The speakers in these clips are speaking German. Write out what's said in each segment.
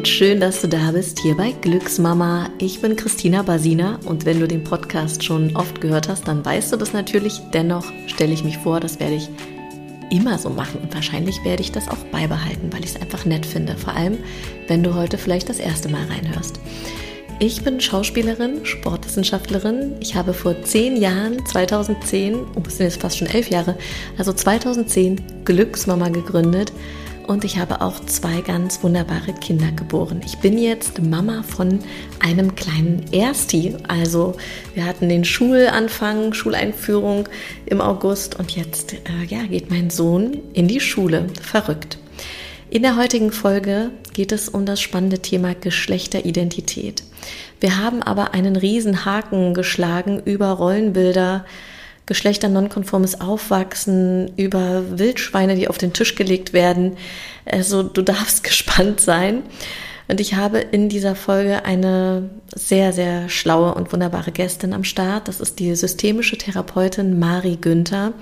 und schön, dass du da bist hier bei Glücksmama. Ich bin Christina Basina und wenn du den Podcast schon oft gehört hast, dann weißt du das natürlich. Dennoch stelle ich mich vor, das werde ich immer so machen und wahrscheinlich werde ich das auch beibehalten, weil ich es einfach nett finde. Vor allem, wenn du heute vielleicht das erste Mal reinhörst. Ich bin Schauspielerin, Sportwissenschaftlerin. Ich habe vor zehn Jahren, 2010, oh, das sind jetzt fast schon elf Jahre, also 2010 Glücksmama gegründet und ich habe auch zwei ganz wunderbare Kinder geboren. Ich bin jetzt Mama von einem kleinen Ersti. Also wir hatten den Schulanfang, Schuleinführung im August und jetzt äh, ja, geht mein Sohn in die Schule. Verrückt. In der heutigen Folge geht es um das spannende Thema Geschlechteridentität. Wir haben aber einen riesen Haken geschlagen über Rollenbilder, geschlechternonkonformes Aufwachsen, über Wildschweine, die auf den Tisch gelegt werden. Also du darfst gespannt sein. Und ich habe in dieser Folge eine sehr, sehr schlaue und wunderbare Gästin am Start. Das ist die systemische Therapeutin Mari Günther.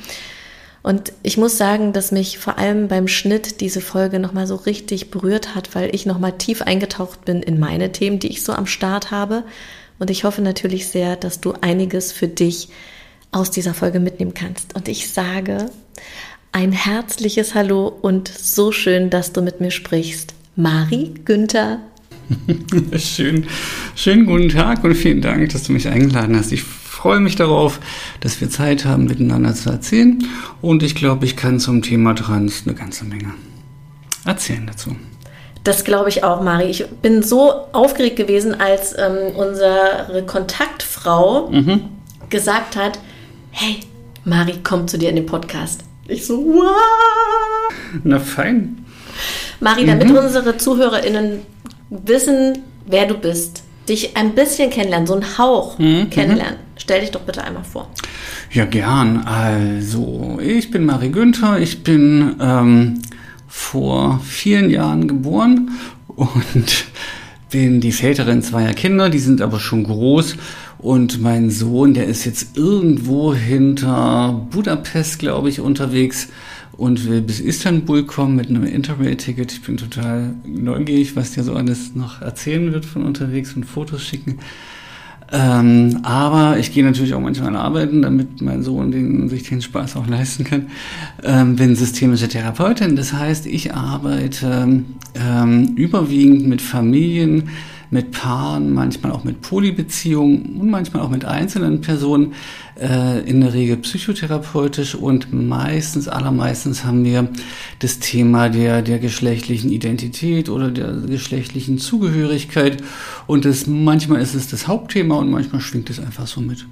Und ich muss sagen, dass mich vor allem beim Schnitt diese Folge nochmal so richtig berührt hat, weil ich nochmal tief eingetaucht bin in meine Themen, die ich so am Start habe. Und ich hoffe natürlich sehr, dass du einiges für dich aus dieser Folge mitnehmen kannst. Und ich sage ein herzliches Hallo und so schön, dass du mit mir sprichst. Mari Günther. Schön, schönen guten Tag und vielen Dank, dass du mich eingeladen hast. Ich freue mich darauf, dass wir Zeit haben, miteinander zu erzählen. Und ich glaube, ich kann zum Thema Trans eine ganze Menge erzählen dazu. Das glaube ich auch, Mari. Ich bin so aufgeregt gewesen, als ähm, unsere Kontaktfrau mhm. gesagt hat, hey, Mari kommt zu dir in den Podcast. Ich so, wow. Na fein. Mari, damit mhm. unsere ZuhörerInnen wissen, wer du bist, dich ein bisschen kennenlernen, so einen Hauch mhm. kennenlernen, stell dich doch bitte einmal vor. Ja, gern. Also, ich bin Marie Günther. Ich bin ähm, vor vielen Jahren geboren und bin die Väterin zweier Kinder. Die sind aber schon groß und mein Sohn, der ist jetzt irgendwo hinter Budapest, glaube ich, unterwegs und will bis Istanbul kommen mit einem Interrail-Ticket. Ich bin total neugierig, was der so alles noch erzählen wird von unterwegs und Fotos schicken. Ähm, aber ich gehe natürlich auch manchmal arbeiten, damit mein Sohn den, sich den Spaß auch leisten kann. Ähm, bin systemische Therapeutin, das heißt, ich arbeite ähm, überwiegend mit Familien, mit Paaren, manchmal auch mit Polybeziehungen und manchmal auch mit einzelnen Personen, äh, in der Regel psychotherapeutisch und meistens, allermeistens haben wir das Thema der, der geschlechtlichen Identität oder der geschlechtlichen Zugehörigkeit und das, manchmal ist es das Hauptthema und manchmal schwingt es einfach so mit.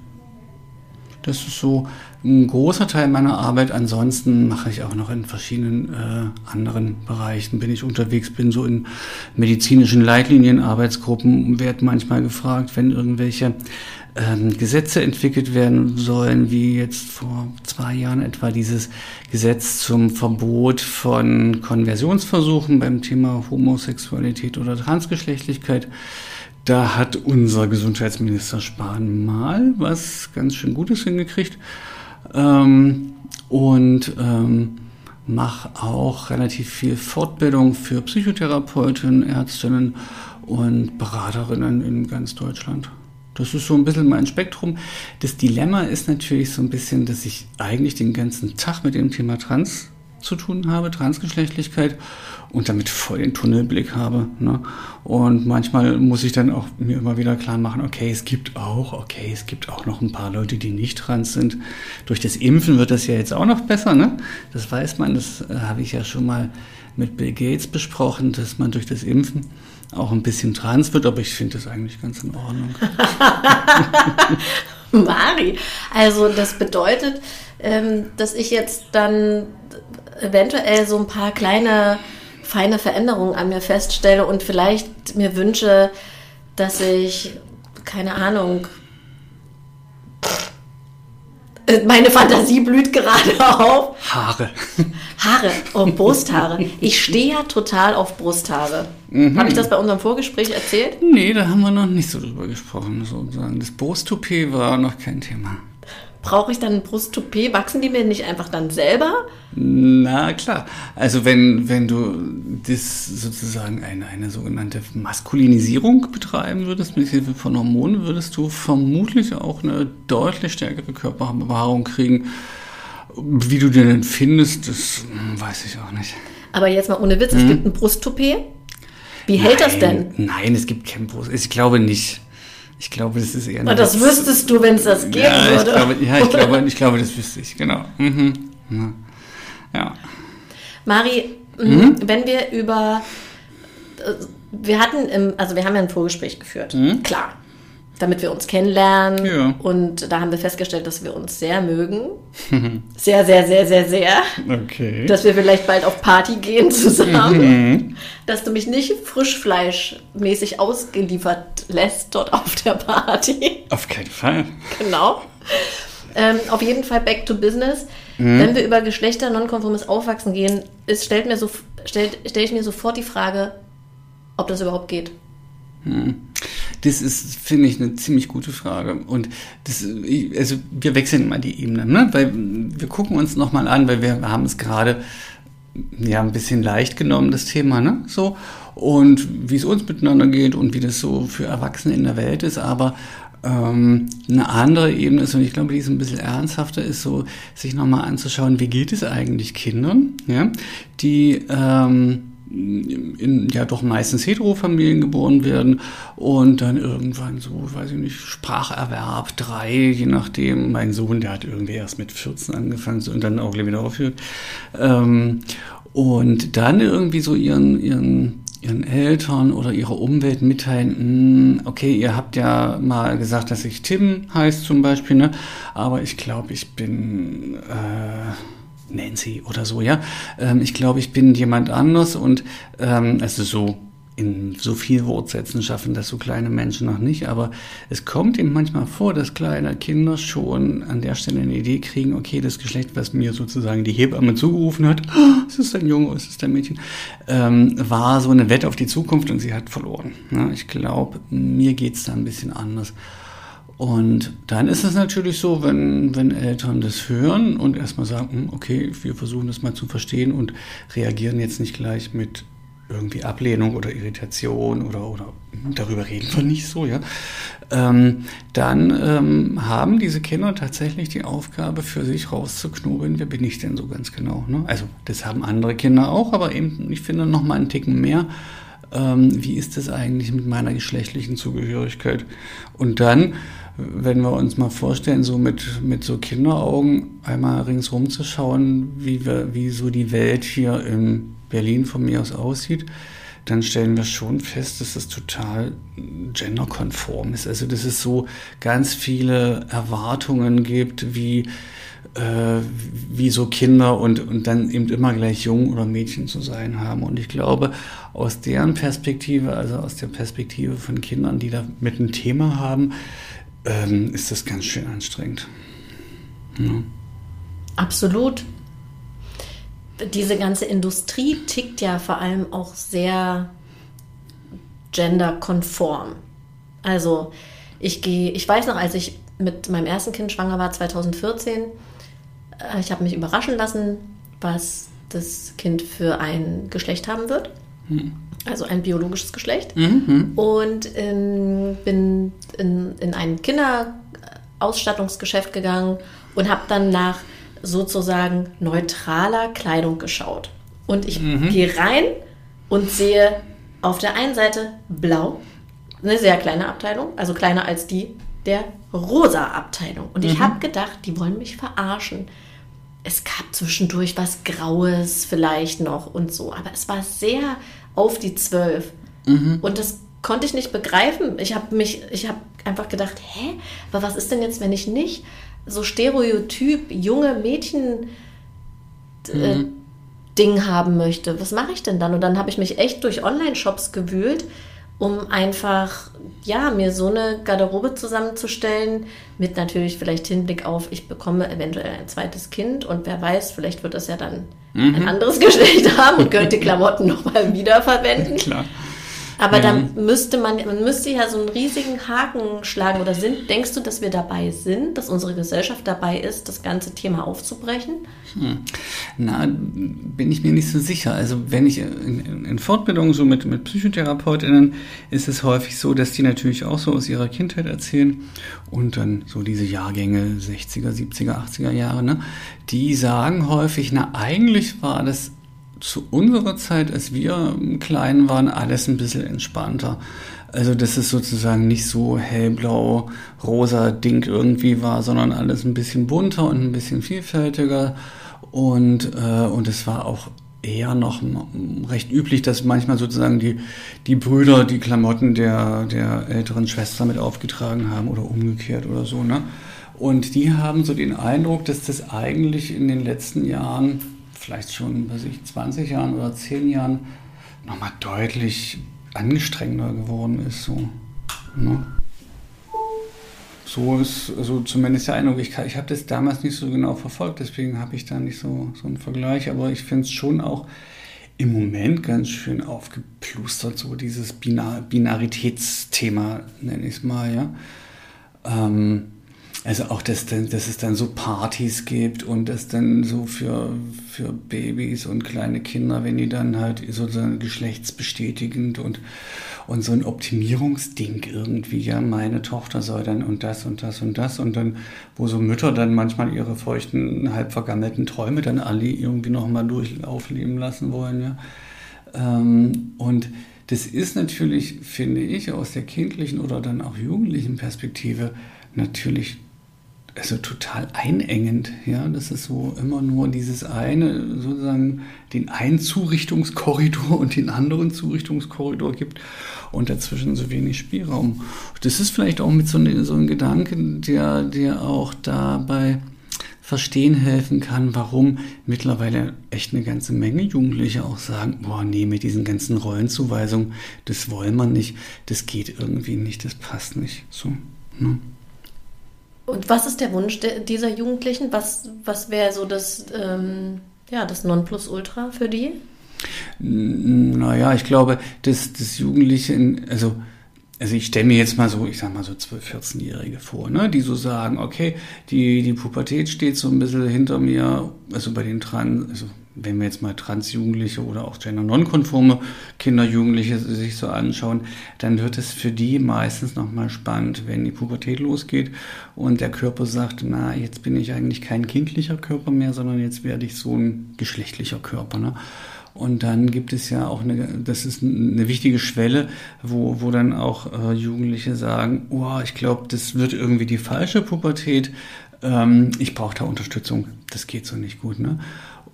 Das ist so ein großer Teil meiner Arbeit. Ansonsten mache ich auch noch in verschiedenen äh, anderen Bereichen. Bin ich unterwegs, bin so in medizinischen Leitlinien, Arbeitsgruppen, werde manchmal gefragt, wenn irgendwelche ähm, Gesetze entwickelt werden sollen, wie jetzt vor zwei Jahren etwa dieses Gesetz zum Verbot von Konversionsversuchen beim Thema Homosexualität oder Transgeschlechtlichkeit. Da hat unser Gesundheitsminister Spahn mal was ganz schön Gutes hingekriegt. Ähm, und ähm, mache auch relativ viel Fortbildung für Psychotherapeutinnen, Ärztinnen und Beraterinnen in ganz Deutschland. Das ist so ein bisschen mein Spektrum. Das Dilemma ist natürlich so ein bisschen, dass ich eigentlich den ganzen Tag mit dem Thema Trans zu tun habe, Transgeschlechtlichkeit und damit voll den Tunnelblick habe. Ne? Und manchmal muss ich dann auch mir immer wieder klar machen, okay, es gibt auch, okay, es gibt auch noch ein paar Leute, die nicht trans sind. Durch das Impfen wird das ja jetzt auch noch besser, ne? Das weiß man, das äh, habe ich ja schon mal mit Bill Gates besprochen, dass man durch das Impfen auch ein bisschen trans wird, aber ich finde das eigentlich ganz in Ordnung. Mari, also das bedeutet, ähm, dass ich jetzt dann eventuell so ein paar kleine, feine Veränderungen an mir feststelle und vielleicht mir wünsche, dass ich, keine Ahnung, meine Fantasie blüht gerade auf. Haare. Haare, oh, Brusthaare. Ich stehe ja total auf Brusthaare. Mhm. Habe ich das bei unserem Vorgespräch erzählt? Nee, da haben wir noch nicht so drüber gesprochen, sozusagen. Das Brusttoupet war noch kein Thema. Brauche ich dann ein Brusttoupet? Wachsen die mir nicht einfach dann selber? Na klar. Also wenn, wenn du das sozusagen eine, eine sogenannte Maskulinisierung betreiben würdest, mit Hilfe von Hormonen, würdest du vermutlich auch eine deutlich stärkere Körperbehaarung kriegen. Wie du den denn findest, das hm, weiß ich auch nicht. Aber jetzt mal ohne Witz, es gibt ein Brusttoupet. Wie hält das denn? Nein, es gibt kein Brust. Ich glaube nicht. Ich glaube, das ist eher Na, das wüsstest du, wenn es das geben ja, würde. Ich glaube, ja, ich glaube, ich glaube, das wüsste ich, genau. Mhm. Ja. Mari, mhm. wenn wir über. äh, Wir hatten, im, also wir haben ja ein Vorgespräch geführt, Mhm. klar, damit wir uns kennenlernen. Ja. Und da haben wir festgestellt, dass wir uns sehr mögen. Sehr, sehr, sehr, sehr, sehr. Okay. Dass wir vielleicht bald auf Party gehen zusammen. Mhm. Dass du mich nicht frischfleischmäßig ausgeliefert lässt dort auf der Party. Auf keinen Fall. Genau. Ähm, auf jeden Fall back to business. Mhm. Wenn wir über Geschlechter nonkonformes Aufwachsen gehen, ist, stellt mir so, stellt, stelle ich mir sofort die Frage, ob das überhaupt geht. Das ist, finde ich, eine ziemlich gute Frage. Und das, also wir wechseln mal die Ebene, ne? Weil wir gucken uns nochmal an, weil wir haben es gerade ja ein bisschen leicht genommen, das Thema, ne? So. Und wie es uns miteinander geht und wie das so für Erwachsene in der Welt ist, aber ähm, eine andere Ebene ist, und ich glaube, die ist ein bisschen ernsthafter, ist so, sich nochmal anzuschauen, wie geht es eigentlich Kindern, ja, die ähm, in ja doch meistens Heterofamilien geboren werden und dann irgendwann so, weiß ich nicht, Spracherwerb, drei, je nachdem. Mein Sohn, der hat irgendwie erst mit 14 angefangen und dann auch wieder aufhört. Ähm, und dann irgendwie so ihren, ihren, ihren Eltern oder ihrer Umwelt mitteilen, "Hm, okay, ihr habt ja mal gesagt, dass ich Tim heißt zum Beispiel, ne? aber ich glaube, ich bin... Äh, Nancy oder so, ja. Ähm, ich glaube, ich bin jemand anders und ähm, also so in so viel Wortsätzen schaffen das so kleine Menschen noch nicht, aber es kommt eben manchmal vor, dass kleine Kinder schon an der Stelle eine Idee kriegen, okay, das Geschlecht, was mir sozusagen die Hebamme zugerufen hat, "Ah, es ist ein Junge, es ist ein Mädchen, ähm, war so eine Wette auf die Zukunft und sie hat verloren. Ja, ich glaube, mir geht's da ein bisschen anders. Und dann ist es natürlich so, wenn, wenn Eltern das hören und erstmal sagen, "Hm, okay, wir versuchen das mal zu verstehen und reagieren jetzt nicht gleich mit irgendwie Ablehnung oder Irritation oder, oder "Hm, darüber reden wir nicht so, ja, ähm, dann ähm, haben diese Kinder tatsächlich die Aufgabe für sich rauszuknobeln, wer bin ich denn so ganz genau. Ne? Also das haben andere Kinder auch, aber eben, ich finde, noch mal einen Ticken mehr ähm, wie ist es eigentlich mit meiner geschlechtlichen Zugehörigkeit? Und dann, wenn wir uns mal vorstellen, so mit, mit so Kinderaugen einmal ringsrum zu schauen, wie, wir, wie so die Welt hier in Berlin von mir aus aussieht, dann stellen wir schon fest, dass es total genderkonform ist. Also dass es so ganz viele Erwartungen gibt, wie äh, wie so Kinder und, und dann eben immer gleich Jung oder Mädchen zu sein haben. Und ich glaube, aus deren Perspektive, also aus der Perspektive von Kindern, die da mit ein Thema haben, ähm, ist das ganz schön anstrengend. Ja. Absolut. Diese ganze Industrie tickt ja vor allem auch sehr genderkonform. Also ich gehe, ich weiß noch, als ich mit meinem ersten Kind schwanger war, 2014, äh, ich habe mich überraschen lassen, was das Kind für ein Geschlecht haben wird. Also ein biologisches Geschlecht. Und ähm, bin in, in ein Kinderausstattungsgeschäft gegangen und habe dann nach sozusagen neutraler Kleidung geschaut. Und ich gehe rein und sehe auf der einen Seite blau, eine sehr kleine Abteilung, also kleiner als die der rosa Abteilung. Und ich habe gedacht, die wollen mich verarschen. Es gab zwischendurch was Graues vielleicht noch und so, aber es war sehr auf die Zwölf. Und das konnte ich nicht begreifen. Ich habe mich, ich habe einfach gedacht, hä, aber was ist denn jetzt, wenn ich nicht so Stereotyp junge Mädchen äh, Ding haben möchte? Was mache ich denn dann? Und dann habe ich mich echt durch Online-Shops gewühlt, um einfach, ja, mir so eine Garderobe zusammenzustellen, mit natürlich vielleicht Hinblick auf, ich bekomme eventuell ein zweites Kind und wer weiß, vielleicht wird das ja dann ein anderes Geschlecht haben und könnte Klamotten nochmal wiederverwenden. Klar. Aber ja. dann müsste man, man müsste ja so einen riesigen Haken schlagen. Oder sind, denkst du, dass wir dabei sind, dass unsere Gesellschaft dabei ist, das ganze Thema aufzubrechen? Hm. Na, bin ich mir nicht so sicher. Also wenn ich in, in Fortbildungen so mit, mit PsychotherapeutInnen, ist es häufig so, dass die natürlich auch so aus ihrer Kindheit erzählen und dann so diese Jahrgänge 60er, 70er, 80er Jahre, ne, die sagen häufig, na eigentlich war das zu unserer Zeit, als wir klein waren, alles ein bisschen entspannter. Also, dass es sozusagen nicht so hellblau, rosa Ding irgendwie war, sondern alles ein bisschen bunter und ein bisschen vielfältiger. Und, äh, und es war auch eher noch recht üblich, dass manchmal sozusagen die, die Brüder die Klamotten der, der älteren Schwester mit aufgetragen haben oder umgekehrt oder so. Ne? Und die haben so den Eindruck, dass das eigentlich in den letzten Jahren vielleicht schon, weiß ich, 20 Jahren oder 10 Jahren nochmal deutlich angestrengender geworden ist. So, ne? so ist also zumindest der Eindruck. Ich, ich habe das damals nicht so genau verfolgt, deswegen habe ich da nicht so, so einen Vergleich. Aber ich finde es schon auch im Moment ganz schön aufgeplustert, so dieses Binar Binaritätsthema, nenne ich es mal, ja. Ähm, also auch, dass, dass es dann so Partys gibt und das dann so für, für Babys und kleine Kinder, wenn die dann halt sozusagen geschlechtsbestätigend und, und so ein Optimierungsding irgendwie, ja, meine Tochter soll dann und das und das und das und dann, wo so Mütter dann manchmal ihre feuchten, halb vergammelten Träume dann alle irgendwie nochmal durchlaufen lassen wollen, ja. Ähm, und das ist natürlich, finde ich, aus der kindlichen oder dann auch jugendlichen Perspektive natürlich also total einengend. Ja, das ist so immer nur dieses eine, sozusagen den einen Zurichtungskorridor und den anderen Zurichtungskorridor gibt und dazwischen so wenig Spielraum. Das ist vielleicht auch mit so, ne, so einem Gedanken, der, der auch dabei verstehen helfen kann, warum mittlerweile echt eine ganze Menge Jugendliche auch sagen, boah, nee, mit diesen ganzen Rollenzuweisungen, das wollen wir nicht, das geht irgendwie nicht, das passt nicht. So, ne? Und was ist der Wunsch de dieser Jugendlichen? Was, was wäre so das, ähm, ja, das Nonplusultra für die? Naja, ich glaube, dass das Jugendliche, also, also ich stelle mir jetzt mal so, ich sag mal so 12-, 14-Jährige vor, ne, die so sagen, okay, die, die Pubertät steht so ein bisschen hinter mir, also bei den Trans, also wenn wir jetzt mal Transjugendliche oder auch gender-nonkonforme Kinder, Jugendliche sich so anschauen, dann wird es für die meistens nochmal spannend, wenn die Pubertät losgeht und der Körper sagt, na, jetzt bin ich eigentlich kein kindlicher Körper mehr, sondern jetzt werde ich so ein geschlechtlicher Körper. Ne? Und dann gibt es ja auch eine, das ist eine wichtige Schwelle, wo, wo dann auch äh, Jugendliche sagen, oh, ich glaube, das wird irgendwie die falsche Pubertät, ähm, ich brauche da Unterstützung, das geht so nicht gut. Ne?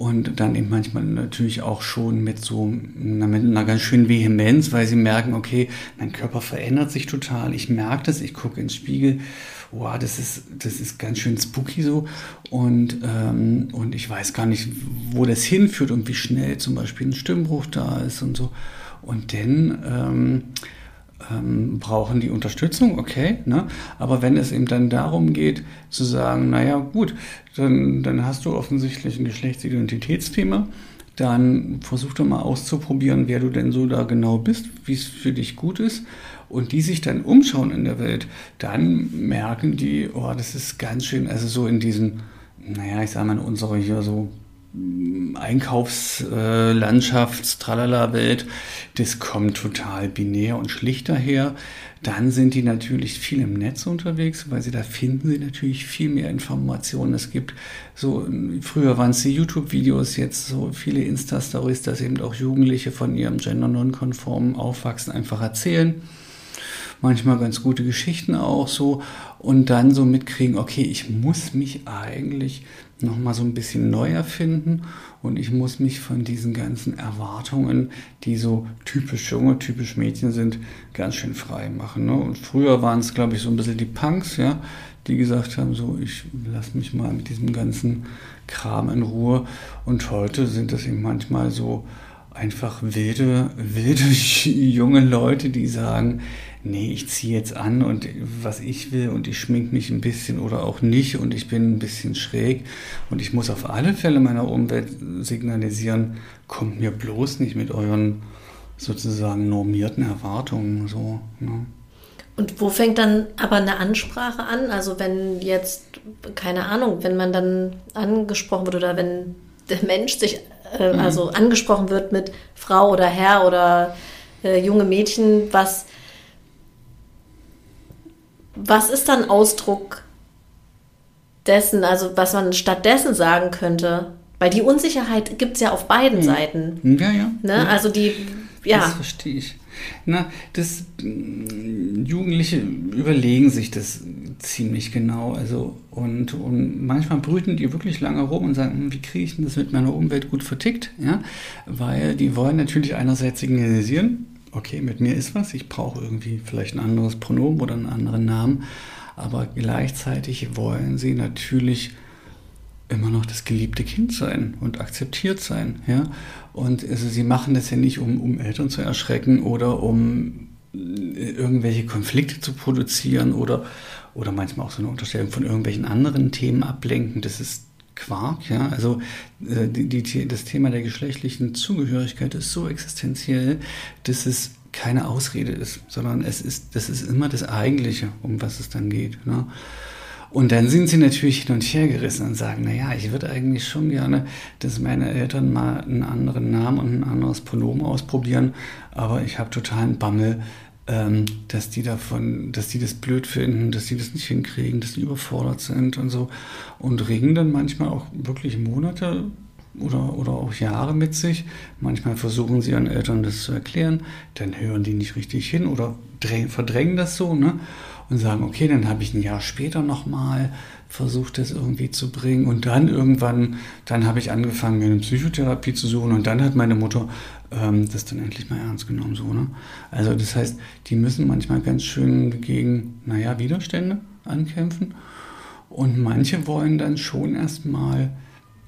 Und dann eben manchmal natürlich auch schon mit so mit einer ganz schönen Vehemenz, weil sie merken, okay, mein Körper verändert sich total, ich merke das, ich gucke ins Spiegel, wow, das ist, das ist ganz schön spooky so. Und, ähm, und ich weiß gar nicht, wo das hinführt und wie schnell zum Beispiel ein Stimmbruch da ist und so. Und dann ähm, ähm, brauchen die Unterstützung, okay, ne? aber wenn es eben dann darum geht, zu sagen, naja gut, dann, dann hast du offensichtlich ein Geschlechtsidentitätsthema, dann versuch doch mal auszuprobieren, wer du denn so da genau bist, wie es für dich gut ist. Und die sich dann umschauen in der Welt, dann merken die, oh, das ist ganz schön, also so in diesen, naja, ich sage mal, in unserer hier so Einkaufslandschafts, tralala Welt, das kommt total binär und schlicht daher. Dann sind die natürlich viel im Netz unterwegs, weil sie da finden sie natürlich viel mehr Informationen. Es gibt so, früher waren es die YouTube-Videos, jetzt so viele Insta-Stories, dass eben auch Jugendliche von ihrem gender-nonkonformen Aufwachsen einfach erzählen manchmal ganz gute Geschichten auch so und dann so mitkriegen, okay, ich muss mich eigentlich nochmal so ein bisschen neu erfinden und ich muss mich von diesen ganzen Erwartungen, die so typisch Junge, typisch Mädchen sind, ganz schön frei machen. Ne? Und früher waren es, glaube ich, so ein bisschen die Punks, ja, die gesagt haben, so, ich lasse mich mal mit diesem ganzen Kram in Ruhe. Und heute sind das eben manchmal so einfach wilde, wilde junge Leute, die sagen, nee, ich ziehe jetzt an und was ich will und ich schmink mich ein bisschen oder auch nicht und ich bin ein bisschen schräg und ich muss auf alle Fälle meiner Umwelt signalisieren, kommt mir bloß nicht mit euren sozusagen normierten Erwartungen so. Ne? Und wo fängt dann aber eine Ansprache an? Also wenn jetzt, keine Ahnung, wenn man dann angesprochen wird oder wenn der Mensch sich äh, mhm. also angesprochen wird mit Frau oder Herr oder äh, junge Mädchen, was, was ist dann Ausdruck dessen, also was man stattdessen sagen könnte? Weil die Unsicherheit gibt es ja auf beiden mhm. Seiten. Ja, ja. Ne? ja. Also die, ja. Das verstehe ich. Na, das mm, Jugendliche überlegen sich das ziemlich genau. Also und, und manchmal brüten die wirklich lange rum und sagen, hm, wie kriege ich denn das mit meiner Umwelt gut vertickt? Ja, weil die wollen natürlich einerseits signalisieren, okay, mit mir ist was, ich brauche irgendwie vielleicht ein anderes Pronomen oder einen anderen Namen, aber gleichzeitig wollen sie natürlich immer noch das geliebte Kind sein und akzeptiert sein. Ja? Und also sie machen das ja nicht, um, um Eltern zu erschrecken oder um äh, irgendwelche Konflikte zu produzieren oder, oder manchmal auch so eine Unterstellung von irgendwelchen anderen Themen ablenken. Das ist Quark, ja. Also äh, die, die, das Thema der geschlechtlichen Zugehörigkeit ist so existenziell, dass es keine Ausrede ist, sondern es ist, das ist immer das Eigentliche, um was es dann geht. Ne? Und dann sind sie natürlich hin und her gerissen und sagen, naja, ich würde eigentlich schon gerne, dass meine Eltern mal einen anderen Namen und ein anderes Pronomen ausprobieren, aber ich habe totalen Bammel, ähm, dass die davon, dass die das blöd finden, dass die das nicht hinkriegen, dass die überfordert sind und so und ringen dann manchmal auch wirklich Monate oder, oder auch Jahre mit sich. Manchmal versuchen sie ihren Eltern das zu erklären, dann hören die nicht richtig hin oder verdrängen das so, ne? Und sagen, okay, dann habe ich ein Jahr später nochmal versucht, das irgendwie zu bringen. Und dann irgendwann, dann habe ich angefangen, mir eine Psychotherapie zu suchen und dann hat meine Mutter ähm, das dann endlich mal ernst genommen. So, ne? Also das heißt, die müssen manchmal ganz schön gegen, naja, Widerstände ankämpfen. Und manche wollen dann schon erstmal,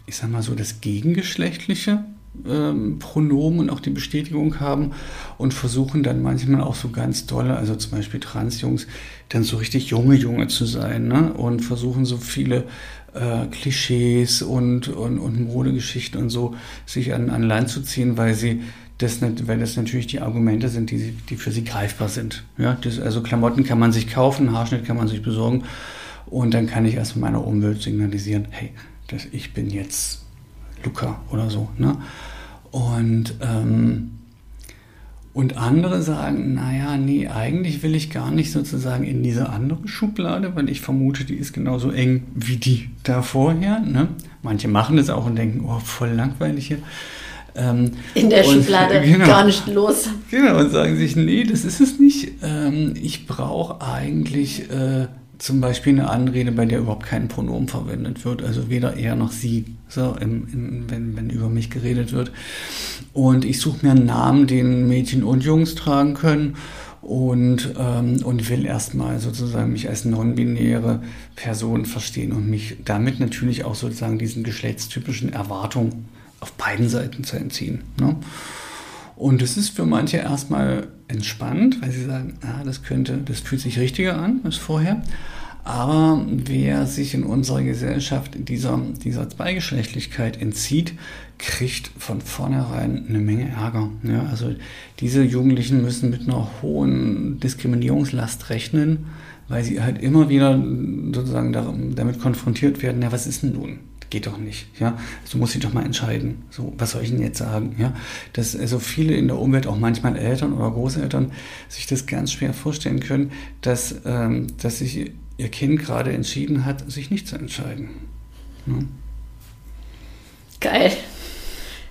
ich sag mal so, das Gegengeschlechtliche ähm, Pronomen und auch die Bestätigung haben und versuchen dann manchmal auch so ganz dolle, also zum Beispiel Transjungs, dann so richtig junge Junge zu sein ne? und versuchen so viele äh, Klischees und, und, und Modegeschichten und so sich an, an Land zu ziehen, weil sie das weil das natürlich die Argumente sind, die, die für sie greifbar sind. Ja, das, also Klamotten kann man sich kaufen, Haarschnitt kann man sich besorgen und dann kann ich erst meiner Umwelt signalisieren, hey, das, ich bin jetzt Luca oder so. Ne? Und, ähm, und andere sagen, naja, nee, eigentlich will ich gar nicht sozusagen in diese andere Schublade, weil ich vermute, die ist genauso eng wie die da vorher. Ne? Manche machen das auch und denken, oh, voll langweilig hier. Ähm, in der und, Schublade genau, gar nicht los. Genau, und sagen sich, nee, das ist es nicht. Ähm, ich brauche eigentlich äh, zum Beispiel eine Anrede, bei der überhaupt kein Pronomen verwendet wird, also weder er noch sie, so, im, im, wenn, wenn über mich geredet wird. Und ich suche mir einen Namen, den Mädchen und Jungs tragen können und, ähm, und will erstmal sozusagen mich als non-binäre Person verstehen und mich damit natürlich auch sozusagen diesen geschlechtstypischen Erwartungen auf beiden Seiten zu entziehen. Ne? Und es ist für manche erstmal entspannt, weil sie sagen, ah, das könnte, das fühlt sich richtiger an als vorher. Aber wer sich in unserer Gesellschaft dieser, dieser Zweigeschlechtlichkeit entzieht, kriegt von vornherein eine Menge Ärger. Ja, also diese Jugendlichen müssen mit einer hohen Diskriminierungslast rechnen, weil sie halt immer wieder sozusagen damit konfrontiert werden, ja, was ist denn nun? geht doch nicht. Ja, du musst dich doch mal entscheiden. So, was soll ich denn jetzt sagen? Ja, dass also viele in der Umwelt, auch manchmal Eltern oder Großeltern, sich das ganz schwer vorstellen können, dass, ähm, dass sich ihr Kind gerade entschieden hat, sich nicht zu entscheiden. Ja. Geil.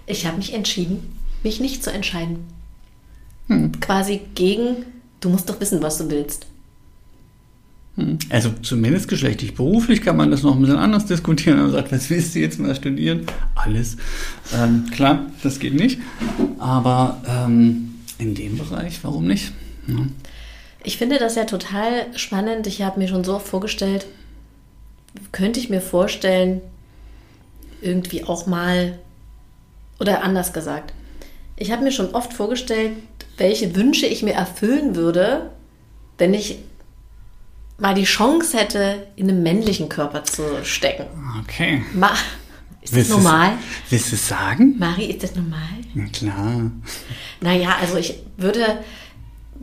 Ich habe mich entschieden, mich nicht zu entscheiden. Hm. Quasi gegen, du musst doch wissen, was du willst. Hm. Also zumindest geschlechtlich. Beruflich kann man das noch ein bisschen anders diskutieren. Man sagt, was willst du jetzt mal studieren? Alles. Ähm, klar, das geht nicht. Aber ähm, in dem Bereich, warum nicht? Ja. Ich finde das ja total spannend. Ich habe mir schon so vorgestellt, könnte ich mir vorstellen, irgendwie auch mal, oder anders gesagt, ich habe mir schon oft vorgestellt, welche Wünsche ich mir erfüllen würde, wenn ich mal die Chance hätte, in einem männlichen Körper zu stecken. Okay. Mal, Ist das normal? Willst du es sagen? Mari, ist das normal? Na klar. Naja, also ich würde,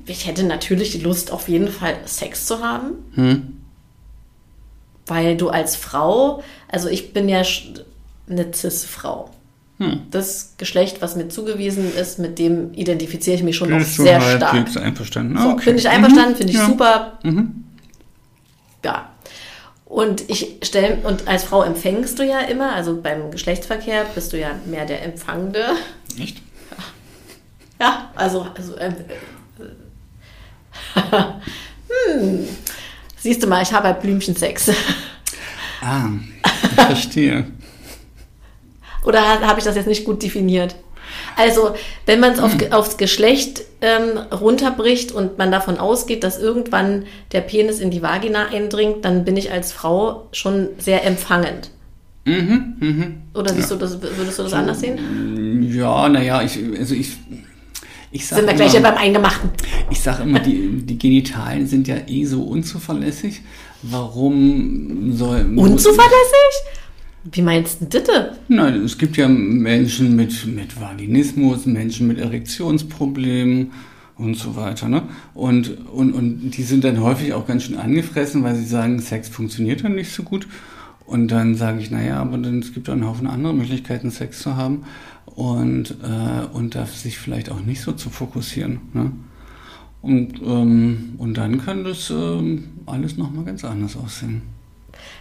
ich hätte natürlich die Lust, auf jeden Fall Sex zu haben. Hm. Weil du als Frau, also ich bin ja eine Cis-Frau. Hm. Das Geschlecht, was mir zugewiesen ist, mit dem identifiziere ich mich schon noch Bist sehr halbwegs stark. einverstanden? So, okay. Bin ich einverstanden, finde ich Ja. super. Mhm. Ja. Und ich stelle, und als Frau empfängst du ja immer, also beim Geschlechtsverkehr bist du ja mehr der Empfangende. Echt? Ja, also, also ähm, äh, hm. Siehst du mal, ich habe halt Blümchensex. Ah, ich verstehe. Oder ha- habe ich das jetzt nicht gut definiert? Also, wenn man es auf, ge- aufs Geschlecht ähm, runterbricht und man davon ausgeht, dass irgendwann der Penis in die Vagina eindringt, dann bin ich als Frau schon sehr empfangend. Mhm, mhm. Oder siehst du das, würdest du das anders sehen? Ja, naja, ich, also ich, ich sag Sind wir gleich ja beim Eingemachten. ich sag immer, die, die Genitalien sind ja eh so unzuverlässig. Warum soll... Unzuverlässig? Wie meinst du das? denn? Nein, es gibt ja Menschen mit, mit Vaginismus, Menschen mit Erektionsproblemen und so weiter. Ne? Und, und, und die sind dann häufig auch ganz schön angefressen, weil sie sagen, Sex funktioniert dann nicht so gut. Und dann sage ich, naja, aber dann, es gibt auch einen Haufen andere Möglichkeiten, Sex zu haben und, äh, und da sich vielleicht auch nicht so zu fokussieren. Ne? Und, ähm, und dann kann das ähm, alles nochmal ganz anders aussehen.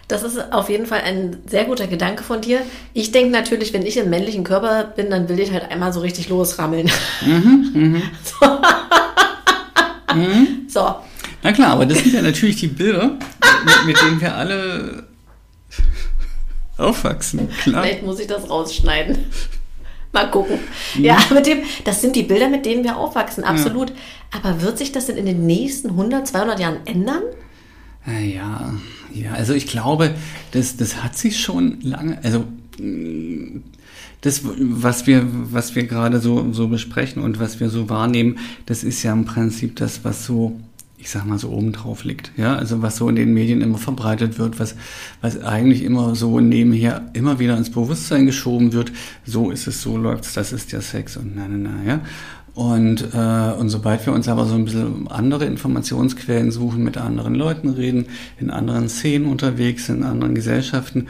Das ist auf jeden Fall ein sehr guter Gedanke von dir. Ich denke natürlich, wenn ich im männlichen Körper bin, dann will ich halt einmal so richtig losrammeln. so. so. Na klar, aber das sind ja natürlich die Bilder, mit, mit denen wir alle aufwachsen. Klar. Vielleicht muss ich das rausschneiden. Mal gucken. Ja, mit dem, das sind die Bilder, mit denen wir aufwachsen, absolut. Aber wird sich das denn in den nächsten 100, 200 Jahren ändern? Ja, ja, also ich glaube, das, das hat sich schon lange, also mh, das, was wir, was wir gerade so, so besprechen und was wir so wahrnehmen, das ist ja im Prinzip das, was so, ich sag mal so oben drauf liegt, ja, also was so in den Medien immer verbreitet wird, was, was eigentlich immer so nebenher immer wieder ins Bewusstsein geschoben wird, so ist es, so läuft's, das ist der Sex und na, na, na, ja. Und, äh, und sobald wir uns aber so ein bisschen andere Informationsquellen suchen, mit anderen Leuten reden, in anderen Szenen unterwegs in anderen Gesellschaften,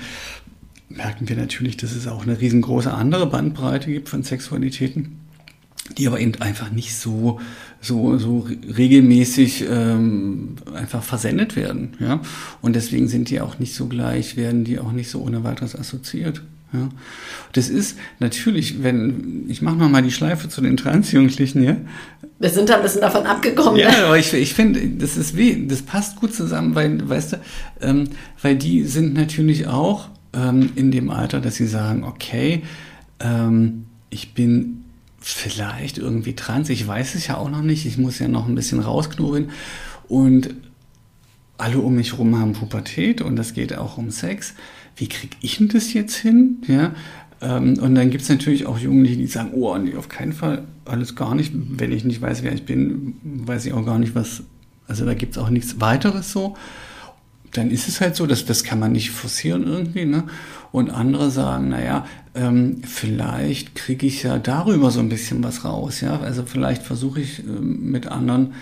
merken wir natürlich, dass es auch eine riesengroße andere Bandbreite gibt von Sexualitäten, die aber eben einfach nicht so, so, so regelmäßig ähm, einfach versendet werden. Ja? Und deswegen sind die auch nicht so gleich, werden die auch nicht so ohne weiteres assoziiert. Ja. Das ist natürlich, wenn, ich mache nochmal die Schleife zu den Transjugendlichen, ja. Wir sind da ein bisschen davon abgekommen. ne? Ja, aber ich, ich finde, das ist weh, das passt gut zusammen, weil, weißt du, ähm, weil die sind natürlich auch ähm, in dem Alter, dass sie sagen, okay, ähm, ich bin vielleicht irgendwie trans, ich weiß es ja auch noch nicht, ich muss ja noch ein bisschen rausknobeln und alle um mich herum haben Pubertät und das geht auch um Sex. Wie kriege ich denn das jetzt hin? Ja, ähm, und dann gibt es natürlich auch Jugendliche, die sagen, oh, nee, auf keinen Fall, alles gar nicht. Wenn ich nicht weiß, wer ich bin, weiß ich auch gar nicht, was, also da gibt es auch nichts weiteres so. Dann ist es halt so, dass das kann man nicht forcieren irgendwie, ne? Und andere sagen, naja, ähm, vielleicht kriege ich ja darüber so ein bisschen was raus, ja. Also vielleicht versuche ich ähm, mit anderen,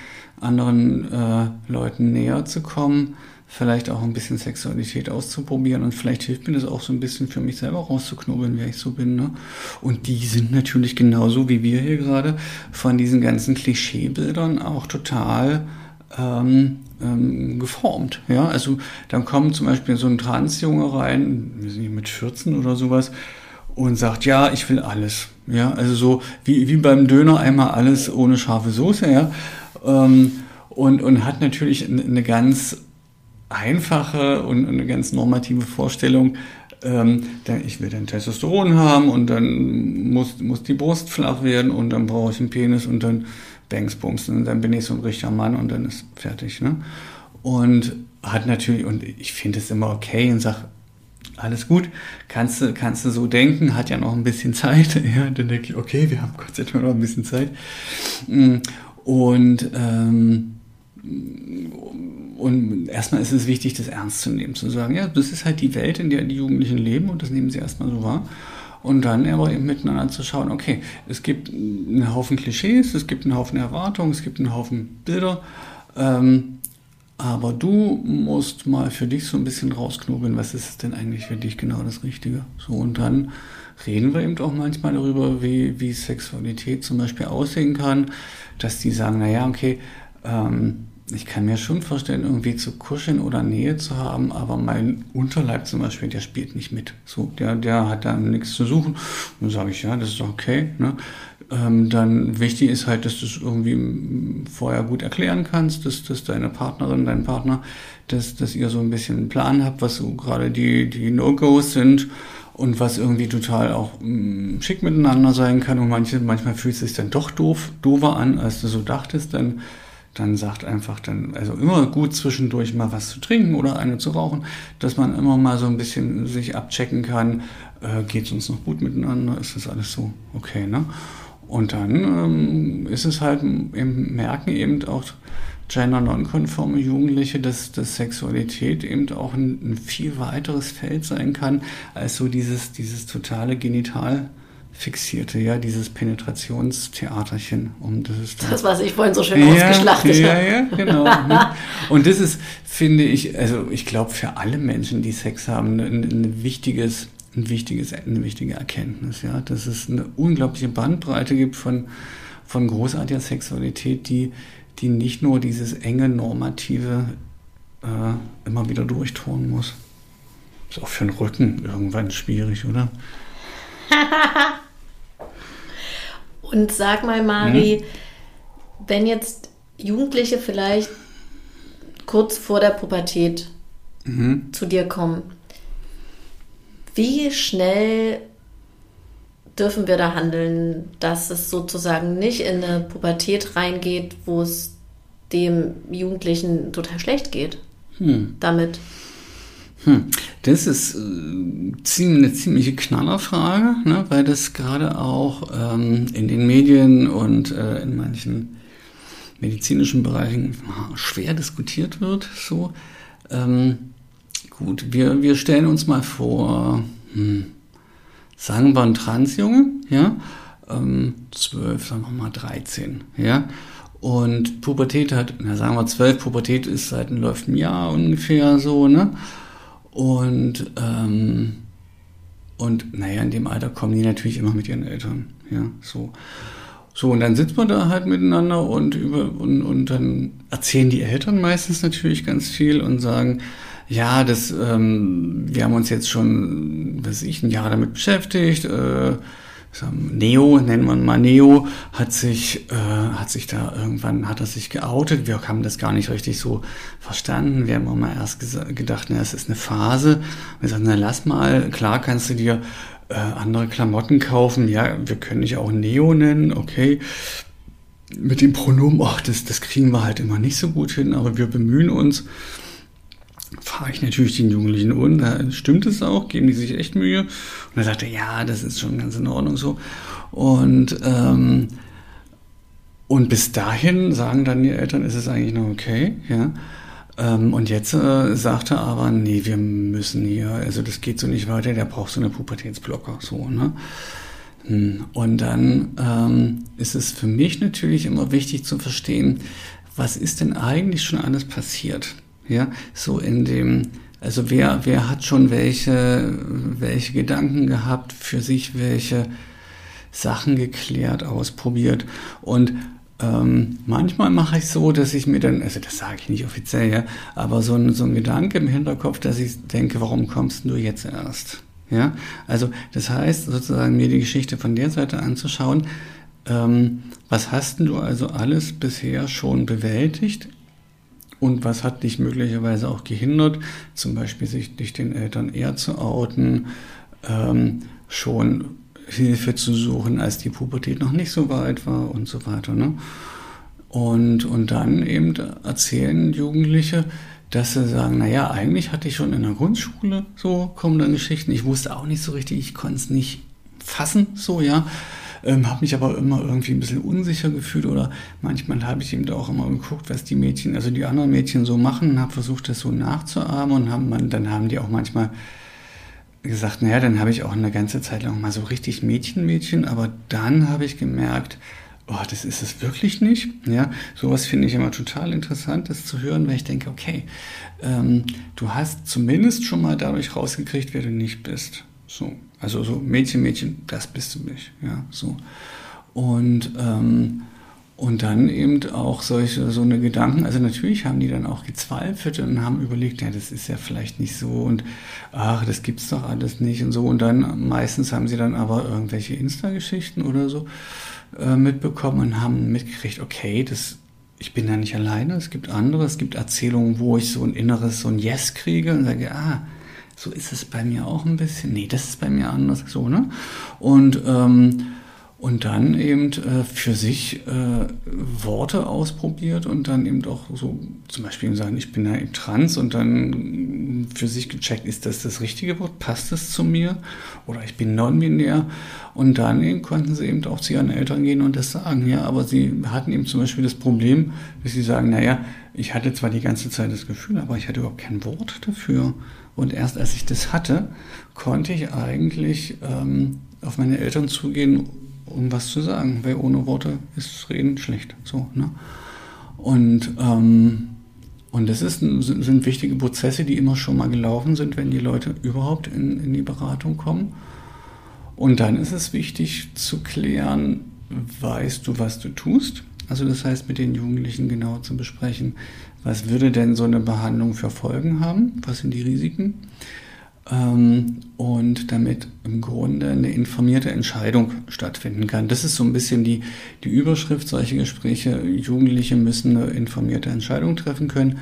anderen äh, Leuten näher zu kommen, vielleicht auch ein bisschen Sexualität auszuprobieren und vielleicht hilft mir das auch so ein bisschen für mich selber rauszuknobeln, wer ich so bin. Ne? Und die sind natürlich genauso wie wir hier gerade von diesen ganzen Klischeebildern auch total ähm, ähm, geformt. Ja, also dann kommt zum Beispiel so ein Transjunge rein, mit 14 oder sowas, und sagt, ja, ich will alles. Ja, also so wie, wie beim Döner einmal alles ohne scharfe Soße, ja. Ähm, und, und hat natürlich eine ganz einfache und eine ganz normative Vorstellung, ähm, ich will dann Testosteron haben und dann muss, muss die Brust flach werden und dann brauche ich einen Penis und dann Bangs, Bums, und dann bin ich so ein richtiger Mann und dann ist fertig. Ne? Und hat natürlich, und ich finde es immer okay und sage, alles gut, kannst du, kannst du so denken, hat ja noch ein bisschen Zeit. Ja, dann denke ich, okay, wir haben Gott sei Dank noch ein bisschen Zeit. Und ähm, und erstmal ist es wichtig, das ernst zu nehmen, zu sagen, ja, das ist halt die Welt, in der die Jugendlichen leben und das nehmen sie erstmal so wahr. Und dann aber eben miteinander zu schauen, okay, es gibt einen Haufen Klischees, es gibt einen Haufen Erwartungen, es gibt einen Haufen Bilder, ähm, aber du musst mal für dich so ein bisschen rausknobeln, was ist denn eigentlich für dich genau das Richtige. So, und dann reden wir eben auch manchmal darüber, wie, wie Sexualität zum Beispiel aussehen kann, dass die sagen, naja, okay, ähm, ich kann mir schon vorstellen, irgendwie zu kuscheln oder Nähe zu haben, aber mein Unterleib zum Beispiel, der spielt nicht mit. So, der, der hat da nichts zu suchen. Und dann sage ich, ja, das ist okay. Ne? Ähm, dann wichtig ist halt, dass du es irgendwie vorher gut erklären kannst, dass, dass deine Partnerin, dein Partner, dass, dass ihr so ein bisschen einen Plan habt, was so gerade die, die No-Gos sind und was irgendwie total auch mh, mm, schick miteinander sein kann. Und manche, manchmal fühlt es sich dann doch doof, doofer an, als du so dachtest. Dann dann sagt einfach dann, also immer gut zwischendurch mal was zu trinken oder eine zu rauchen, dass man immer mal so ein bisschen sich abchecken kann, äh, geht es uns noch gut miteinander, ist das alles so okay, ne? Und dann ähm, ist es halt, im merken eben auch gender-nonkonforme Jugendliche, dass, dass Sexualität eben auch ein, ein, viel weiteres Feld sein kann, als so dieses, dieses totale Genital- fixierte, ja, dieses Penetrationstheaterchen. Um das, ist das, was ich vorhin so schön ja, ausgeschlachtet ja, habe. Ja, ja, genau. ne? Und das ist, finde ich, also ich glaube, für alle Menschen, die Sex haben, ein, ein wichtiges, ein wichtiges, eine wichtige Erkenntnis, ja, dass es eine unglaubliche Bandbreite gibt von, von großartiger Sexualität, die, die nicht nur dieses enge normative äh, immer wieder durchtonen muss. Ist auch für den Rücken irgendwann schwierig, oder? Und sag mal, Mari, mhm. wenn jetzt Jugendliche vielleicht kurz vor der Pubertät mhm. zu dir kommen, wie schnell dürfen wir da handeln, dass es sozusagen nicht in eine Pubertät reingeht, wo es dem Jugendlichen total schlecht geht hm. damit? Hm. Das ist äh, eine ziemliche Knallerfrage, ne, weil das gerade auch ähm, in den Medien und äh, in manchen medizinischen Bereichen schwer diskutiert wird. So, ähm, gut, wir, wir stellen uns mal vor, hm, sagen wir ein Transjunge, ja, ähm, 12, sagen wir mal 13, ja, und Pubertät hat, na sagen wir 12, Pubertät ist seit läuft ein Jahr ungefähr so, ne? Und, ähm, und naja, in dem Alter kommen die natürlich immer mit ihren Eltern. Ja, so. So, und dann sitzt man da halt miteinander und über und, und dann erzählen die Eltern meistens natürlich ganz viel und sagen, ja, das, ähm, wir haben uns jetzt schon, weiß ich, ein Jahr damit beschäftigt, äh, Neo, nennen wir mal Neo, hat sich, äh, hat sich da irgendwann, hat er sich geoutet. Wir haben das gar nicht richtig so verstanden. Wir haben auch mal erst gedacht, na, es ist eine Phase. Wir sagen, na, lass mal, klar kannst du dir äh, andere Klamotten kaufen. Ja, wir können dich auch Neo nennen, okay. Mit dem Pronomen, ach, das, das kriegen wir halt immer nicht so gut hin, aber wir bemühen uns fahre ich natürlich den Jugendlichen und stimmt es auch, geben die sich echt Mühe. Und er sagte, ja, das ist schon ganz in Ordnung so. Und, ähm, und bis dahin sagen dann die Eltern, ist es eigentlich noch okay, ja. Ähm, und jetzt äh, sagt er aber, nee, wir müssen hier, also das geht so nicht weiter, der braucht so eine Pubertätsblocker, so, ne. Hm, und dann ähm, ist es für mich natürlich immer wichtig zu verstehen, was ist denn eigentlich schon alles passiert? Ja, so in dem, also wer, wer hat schon welche, welche Gedanken gehabt, für sich welche Sachen geklärt, ausprobiert und ähm, manchmal mache ich so, dass ich mir dann, also das sage ich nicht offiziell, ja, aber so ein, so ein Gedanke im Hinterkopf, dass ich denke, warum kommst du jetzt erst? Ja, also das heißt sozusagen mir die Geschichte von der Seite anzuschauen, ähm, was hast du also alles bisher schon bewältigt und was hat dich möglicherweise auch gehindert, zum Beispiel sich dich den Eltern eher zu outen, ähm, schon Hilfe zu suchen, als die Pubertät noch nicht so weit war und so weiter. Ne? Und, und dann eben erzählen Jugendliche, dass sie sagen, naja, eigentlich hatte ich schon in der Grundschule so kommende Geschichten. Ich wusste auch nicht so richtig, ich konnte es nicht fassen, so, ja. Ähm, habe mich aber immer irgendwie ein bisschen unsicher gefühlt oder manchmal habe ich eben auch immer geguckt, was die Mädchen, also die anderen Mädchen so machen und habe versucht, das so nachzuahmen und haben man, dann haben die auch manchmal gesagt, naja, dann habe ich auch eine ganze Zeit lang mal so richtig Mädchen, Mädchen, aber dann habe ich gemerkt, oh, das ist es wirklich nicht. Ja, sowas finde ich immer total interessant, das zu hören, weil ich denke, okay, ähm, du hast zumindest schon mal dadurch rausgekriegt, wer du nicht bist. So, also so Mädchen, Mädchen, das bist du nicht. Ja, so. Und ähm, und dann eben auch solche, so eine Gedanken, also natürlich haben die dann auch gezweifelt und haben überlegt, ja, das ist ja vielleicht nicht so und ach, das gibt's doch alles nicht und so. Und dann meistens haben sie dann aber irgendwelche Insta-Geschichten oder so äh, mitbekommen und haben mitgekriegt, okay, das, ich bin da nicht alleine, es gibt andere, es gibt Erzählungen, wo ich so ein inneres, so ein Yes kriege und sage, ah, so ist es bei mir auch ein bisschen. Nee, das ist bei mir anders, so, ne? Und ähm, und dann eben äh, für sich äh, Worte ausprobiert und dann eben auch so zum Beispiel sagen, ich bin ja im trans und dann für sich gecheckt, ist das das richtige Wort, passt es zu mir? Oder ich bin non-binär? Und dann eben konnten sie eben auch zu ihren Eltern gehen und das sagen, ja, aber sie hatten eben zum Beispiel das Problem, dass sie sagen, naja, ich hatte zwar die ganze Zeit das Gefühl, aber ich hatte überhaupt kein Wort dafür und erst als ich das hatte, konnte ich eigentlich ähm, auf meine Eltern zugehen um was zu sagen, weil ohne Worte ist Reden schlecht. So, ne? Und, ähm, und das ist, sind wichtige Prozesse, die immer schon mal gelaufen sind, wenn die Leute überhaupt in, in die Beratung kommen. Und dann ist es wichtig zu klären, weißt du, was du tust? Also das heißt, mit den Jugendlichen genau zu besprechen, was würde denn so eine Behandlung für Folgen haben? Was sind die Risiken? ähm, und damit im Grunde eine informierte Entscheidung stattfinden kann. Das ist so ein bisschen die, die Überschrift solcher Gespräche. Jugendliche müssen eine informierte Entscheidung treffen können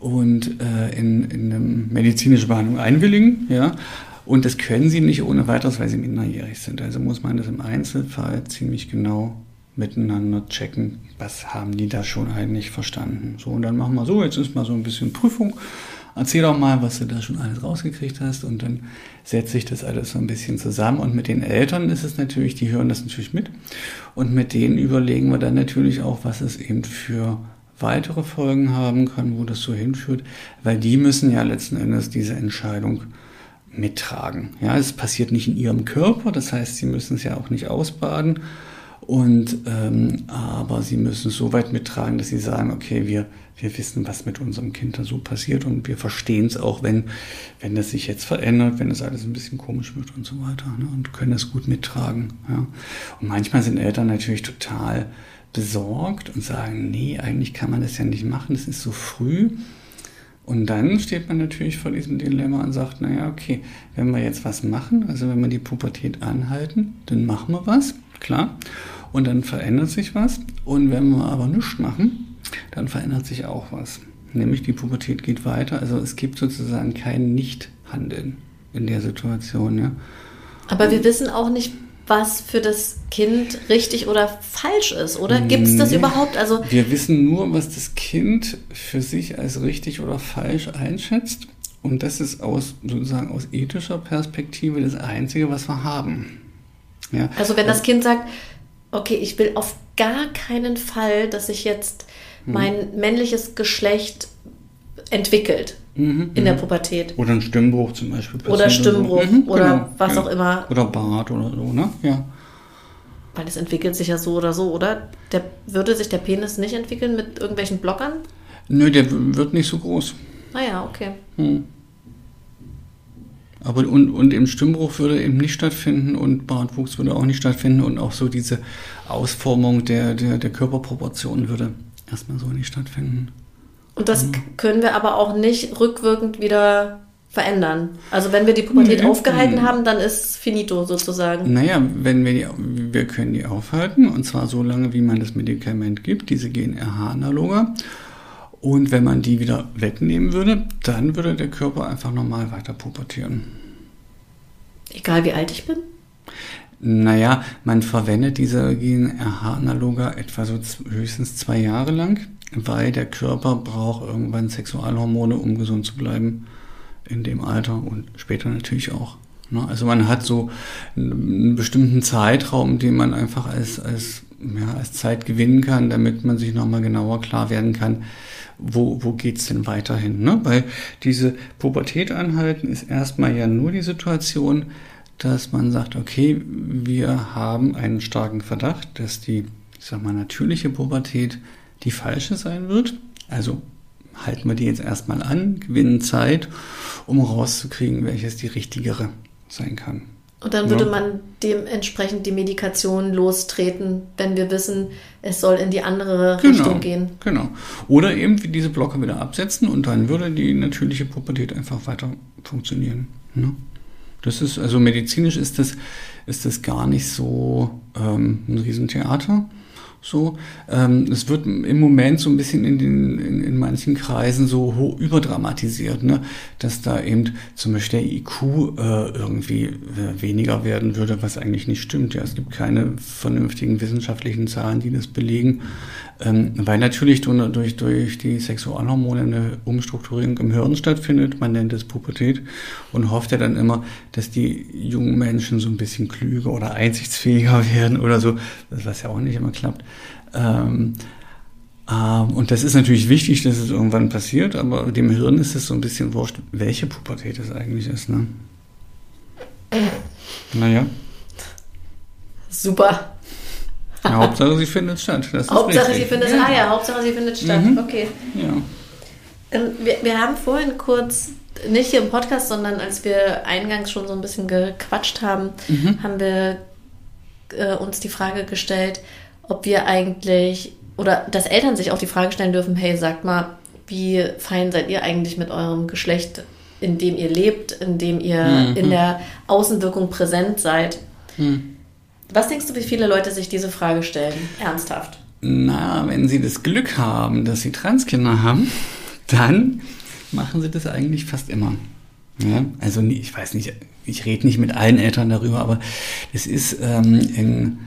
und äh, in, in eine medizinische Behandlung einwilligen. Ja? Und das können sie nicht ohne weiteres, weil sie minderjährig sind. Also muss man das im Einzelfall ziemlich genau miteinander checken, was haben die da schon eigentlich verstanden. So, und dann machen wir so, jetzt ist mal so ein bisschen Prüfung. Erzähl doch mal, was du da schon alles rausgekriegt hast. Und dann setze ich das alles so ein bisschen zusammen. Und mit den Eltern ist es natürlich, die hören das natürlich mit. Und mit denen überlegen wir dann natürlich auch, was es eben für weitere Folgen haben kann, wo das so hinführt, weil die müssen ja letzten Endes diese Entscheidung mittragen. Ja, es passiert nicht in ihrem Körper, das heißt, sie müssen es ja auch nicht ausbaden und ähm, aber sie müssen so weit mittragen, dass sie sagen, okay, wir wir wissen, was mit unserem Kind da so passiert und wir verstehen es auch, wenn, wenn das sich jetzt verändert, wenn es alles ein bisschen komisch wird und so weiter ne? und können das gut mittragen. Ja? Und manchmal sind Eltern natürlich total besorgt und sagen, nee, eigentlich kann man das ja nicht machen, das ist so früh. Und dann steht man natürlich vor diesem Dilemma und sagt, naja, okay, wenn wir jetzt was machen, also wenn wir die Pubertät anhalten, dann machen wir was, klar. Und dann verändert sich was. Und wenn wir aber nichts machen, dann verändert sich auch was. Nämlich die Pubertät geht weiter. Also es gibt sozusagen kein Nichthandeln in der Situation. Ja. Aber wir wissen auch nicht, was für das Kind richtig oder falsch ist, oder? Gibt es das nee, überhaupt? Also wir wissen nur, was das Kind für sich als richtig oder falsch einschätzt. Und das ist aus sozusagen aus ethischer Perspektive das Einzige, was wir haben. Ja. Also wenn das Kind sagt, okay, ich will auf gar keinen Fall, dass ich jetzt Mhm. mein männliches Geschlecht entwickelt mhm, in der mhm. Pubertät. Oder ein Stimmbruch zum Beispiel. Oder Stimmbruch so. mhm, oder genau, was ja. auch immer. Oder Bart oder so, ne? Ja. Weil es entwickelt sich ja so oder so, oder? Der, würde sich der Penis nicht entwickeln mit irgendwelchen Blockern? Nö, der wird nicht so groß. Ah ja, okay. Hm. Aber und, und im Stimmbruch würde eben nicht stattfinden und Bartwuchs würde auch nicht stattfinden und auch so diese Ausformung der, der, der Körperproportionen würde erstmal so nicht stattfinden. Und das mhm. können wir aber auch nicht rückwirkend wieder verändern. Also wenn wir die Pubertät nee, aufgehalten nee. haben, dann ist finito sozusagen. Naja, wenn wir die, wir können die aufhalten und zwar so lange, wie man das Medikament gibt, diese GNRH-Analoga. Und wenn man die wieder wegnehmen würde, dann würde der Körper einfach normal weiter pubertieren. Egal wie alt ich bin? Naja, man verwendet diese GNRH-Analoga etwa so höchstens zwei Jahre lang, weil der Körper braucht irgendwann Sexualhormone, um gesund zu bleiben in dem Alter und später natürlich auch. Ne? Also man hat so einen bestimmten Zeitraum, den man einfach als, als, ja, als Zeit gewinnen kann, damit man sich nochmal genauer klar werden kann, wo, wo geht's denn weiterhin. Ne? Weil diese Pubertät anhalten ist erstmal ja nur die Situation, dass man sagt, okay, wir haben einen starken Verdacht, dass die, ich sag mal, natürliche Pubertät die falsche sein wird. Also halten wir die jetzt erstmal an, gewinnen Zeit, um rauszukriegen, welches die richtigere sein kann. Und dann würde ja. man dementsprechend die Medikation lostreten, wenn wir wissen, es soll in die andere genau, Richtung gehen. Genau. Oder eben diese Blocker wieder absetzen und dann würde die natürliche Pubertät einfach weiter funktionieren. Ne? Das ist, also medizinisch ist das, ist das gar nicht so ähm, ein Riesentheater. So, ähm, es wird im Moment so ein bisschen in, den, in, in manchen Kreisen so überdramatisiert, ne? dass da eben zum Beispiel der IQ äh, irgendwie äh, weniger werden würde, was eigentlich nicht stimmt. Ja, es gibt keine vernünftigen wissenschaftlichen Zahlen, die das belegen, ähm, weil natürlich durch, durch die Sexualhormone eine Umstrukturierung im Hirn stattfindet. Man nennt es Pubertät und hofft ja dann immer, dass die jungen Menschen so ein bisschen klüger oder einsichtsfähiger werden oder so, was ja auch nicht immer klappt. Ähm, ähm, und das ist natürlich wichtig, dass es irgendwann passiert, aber dem Hirn ist es so ein bisschen wurscht, welche Pubertät es eigentlich ist. Ne? Naja. Super. Ja, Hauptsache, sie findet statt. Hauptsache, sie findet ja. Ah ja, Hauptsache, sie findet statt. Mhm. Okay. Ja. Ähm, wir, wir haben vorhin kurz, nicht hier im Podcast, sondern als wir eingangs schon so ein bisschen gequatscht haben, mhm. haben wir äh, uns die Frage gestellt, ob wir eigentlich oder dass Eltern sich auch die Frage stellen dürfen, hey, sagt mal, wie fein seid ihr eigentlich mit eurem Geschlecht, in dem ihr lebt, in dem ihr mhm. in der Außenwirkung präsent seid? Mhm. Was denkst du, wie viele Leute sich diese Frage stellen? Ernsthaft? Na, wenn sie das Glück haben, dass sie Transkinder haben, dann machen sie das eigentlich fast immer. Ja, also ich weiß nicht, ich rede nicht mit allen Eltern darüber, aber es ist ähm, in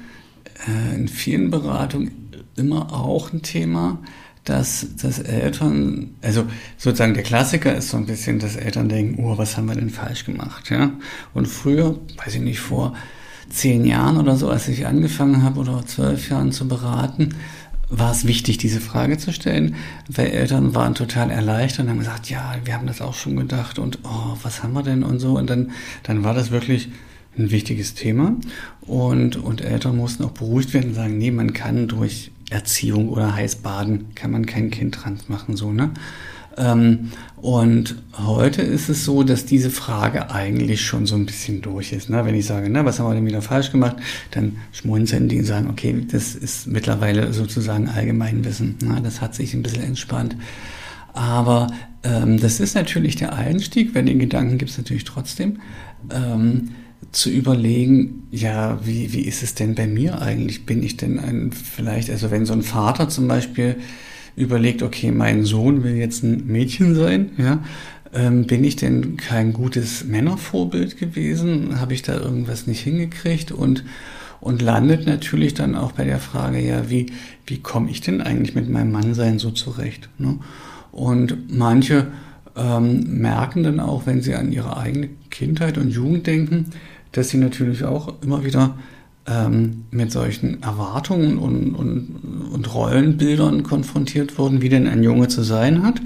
in vielen Beratungen immer auch ein Thema, dass, dass Eltern, also sozusagen der Klassiker ist so ein bisschen, dass Eltern denken, oh, was haben wir denn falsch gemacht, ja? Und früher, weiß ich nicht, vor zehn Jahren oder so, als ich angefangen habe oder zwölf Jahren zu beraten, war es wichtig, diese Frage zu stellen, weil Eltern waren total erleichtert und haben gesagt, ja, wir haben das auch schon gedacht und oh, was haben wir denn und so. Und dann, dann war das wirklich ein wichtiges Thema. Und, und Eltern mussten auch beruhigt werden und sagen, nee, man kann durch Erziehung oder Heißbaden, kann man kein Kind trans machen, so, ne? Ähm, und heute ist es so, dass diese Frage eigentlich schon so ein bisschen durch ist. Ne? Wenn ich sage, na, was haben wir denn wieder falsch gemacht, dann schmunzeln die und sagen, okay, das ist mittlerweile sozusagen Allgemeinwissen. Ne? Das hat sich ein bisschen entspannt. Aber ähm, das ist natürlich der Einstieg, weil den Gedanken gibt es natürlich trotzdem. Ähm, zu überlegen, ja, wie, wie ist es denn bei mir eigentlich? Bin ich denn ein, vielleicht, also wenn so ein Vater zum Beispiel überlegt, okay, mein Sohn will jetzt ein Mädchen sein, ja, ähm, bin ich denn kein gutes Männervorbild gewesen? Habe ich da irgendwas nicht hingekriegt? Und, und landet natürlich dann auch bei der Frage, ja, wie, wie komme ich denn eigentlich mit meinem Mannsein so zurecht? Ne? Und manche ähm, merken dann auch, wenn sie an ihre eigene Kindheit und Jugend denken, dass sie natürlich auch immer wieder ähm, mit solchen Erwartungen und, und, und Rollenbildern konfrontiert wurden, wie denn ein Junge zu sein hat.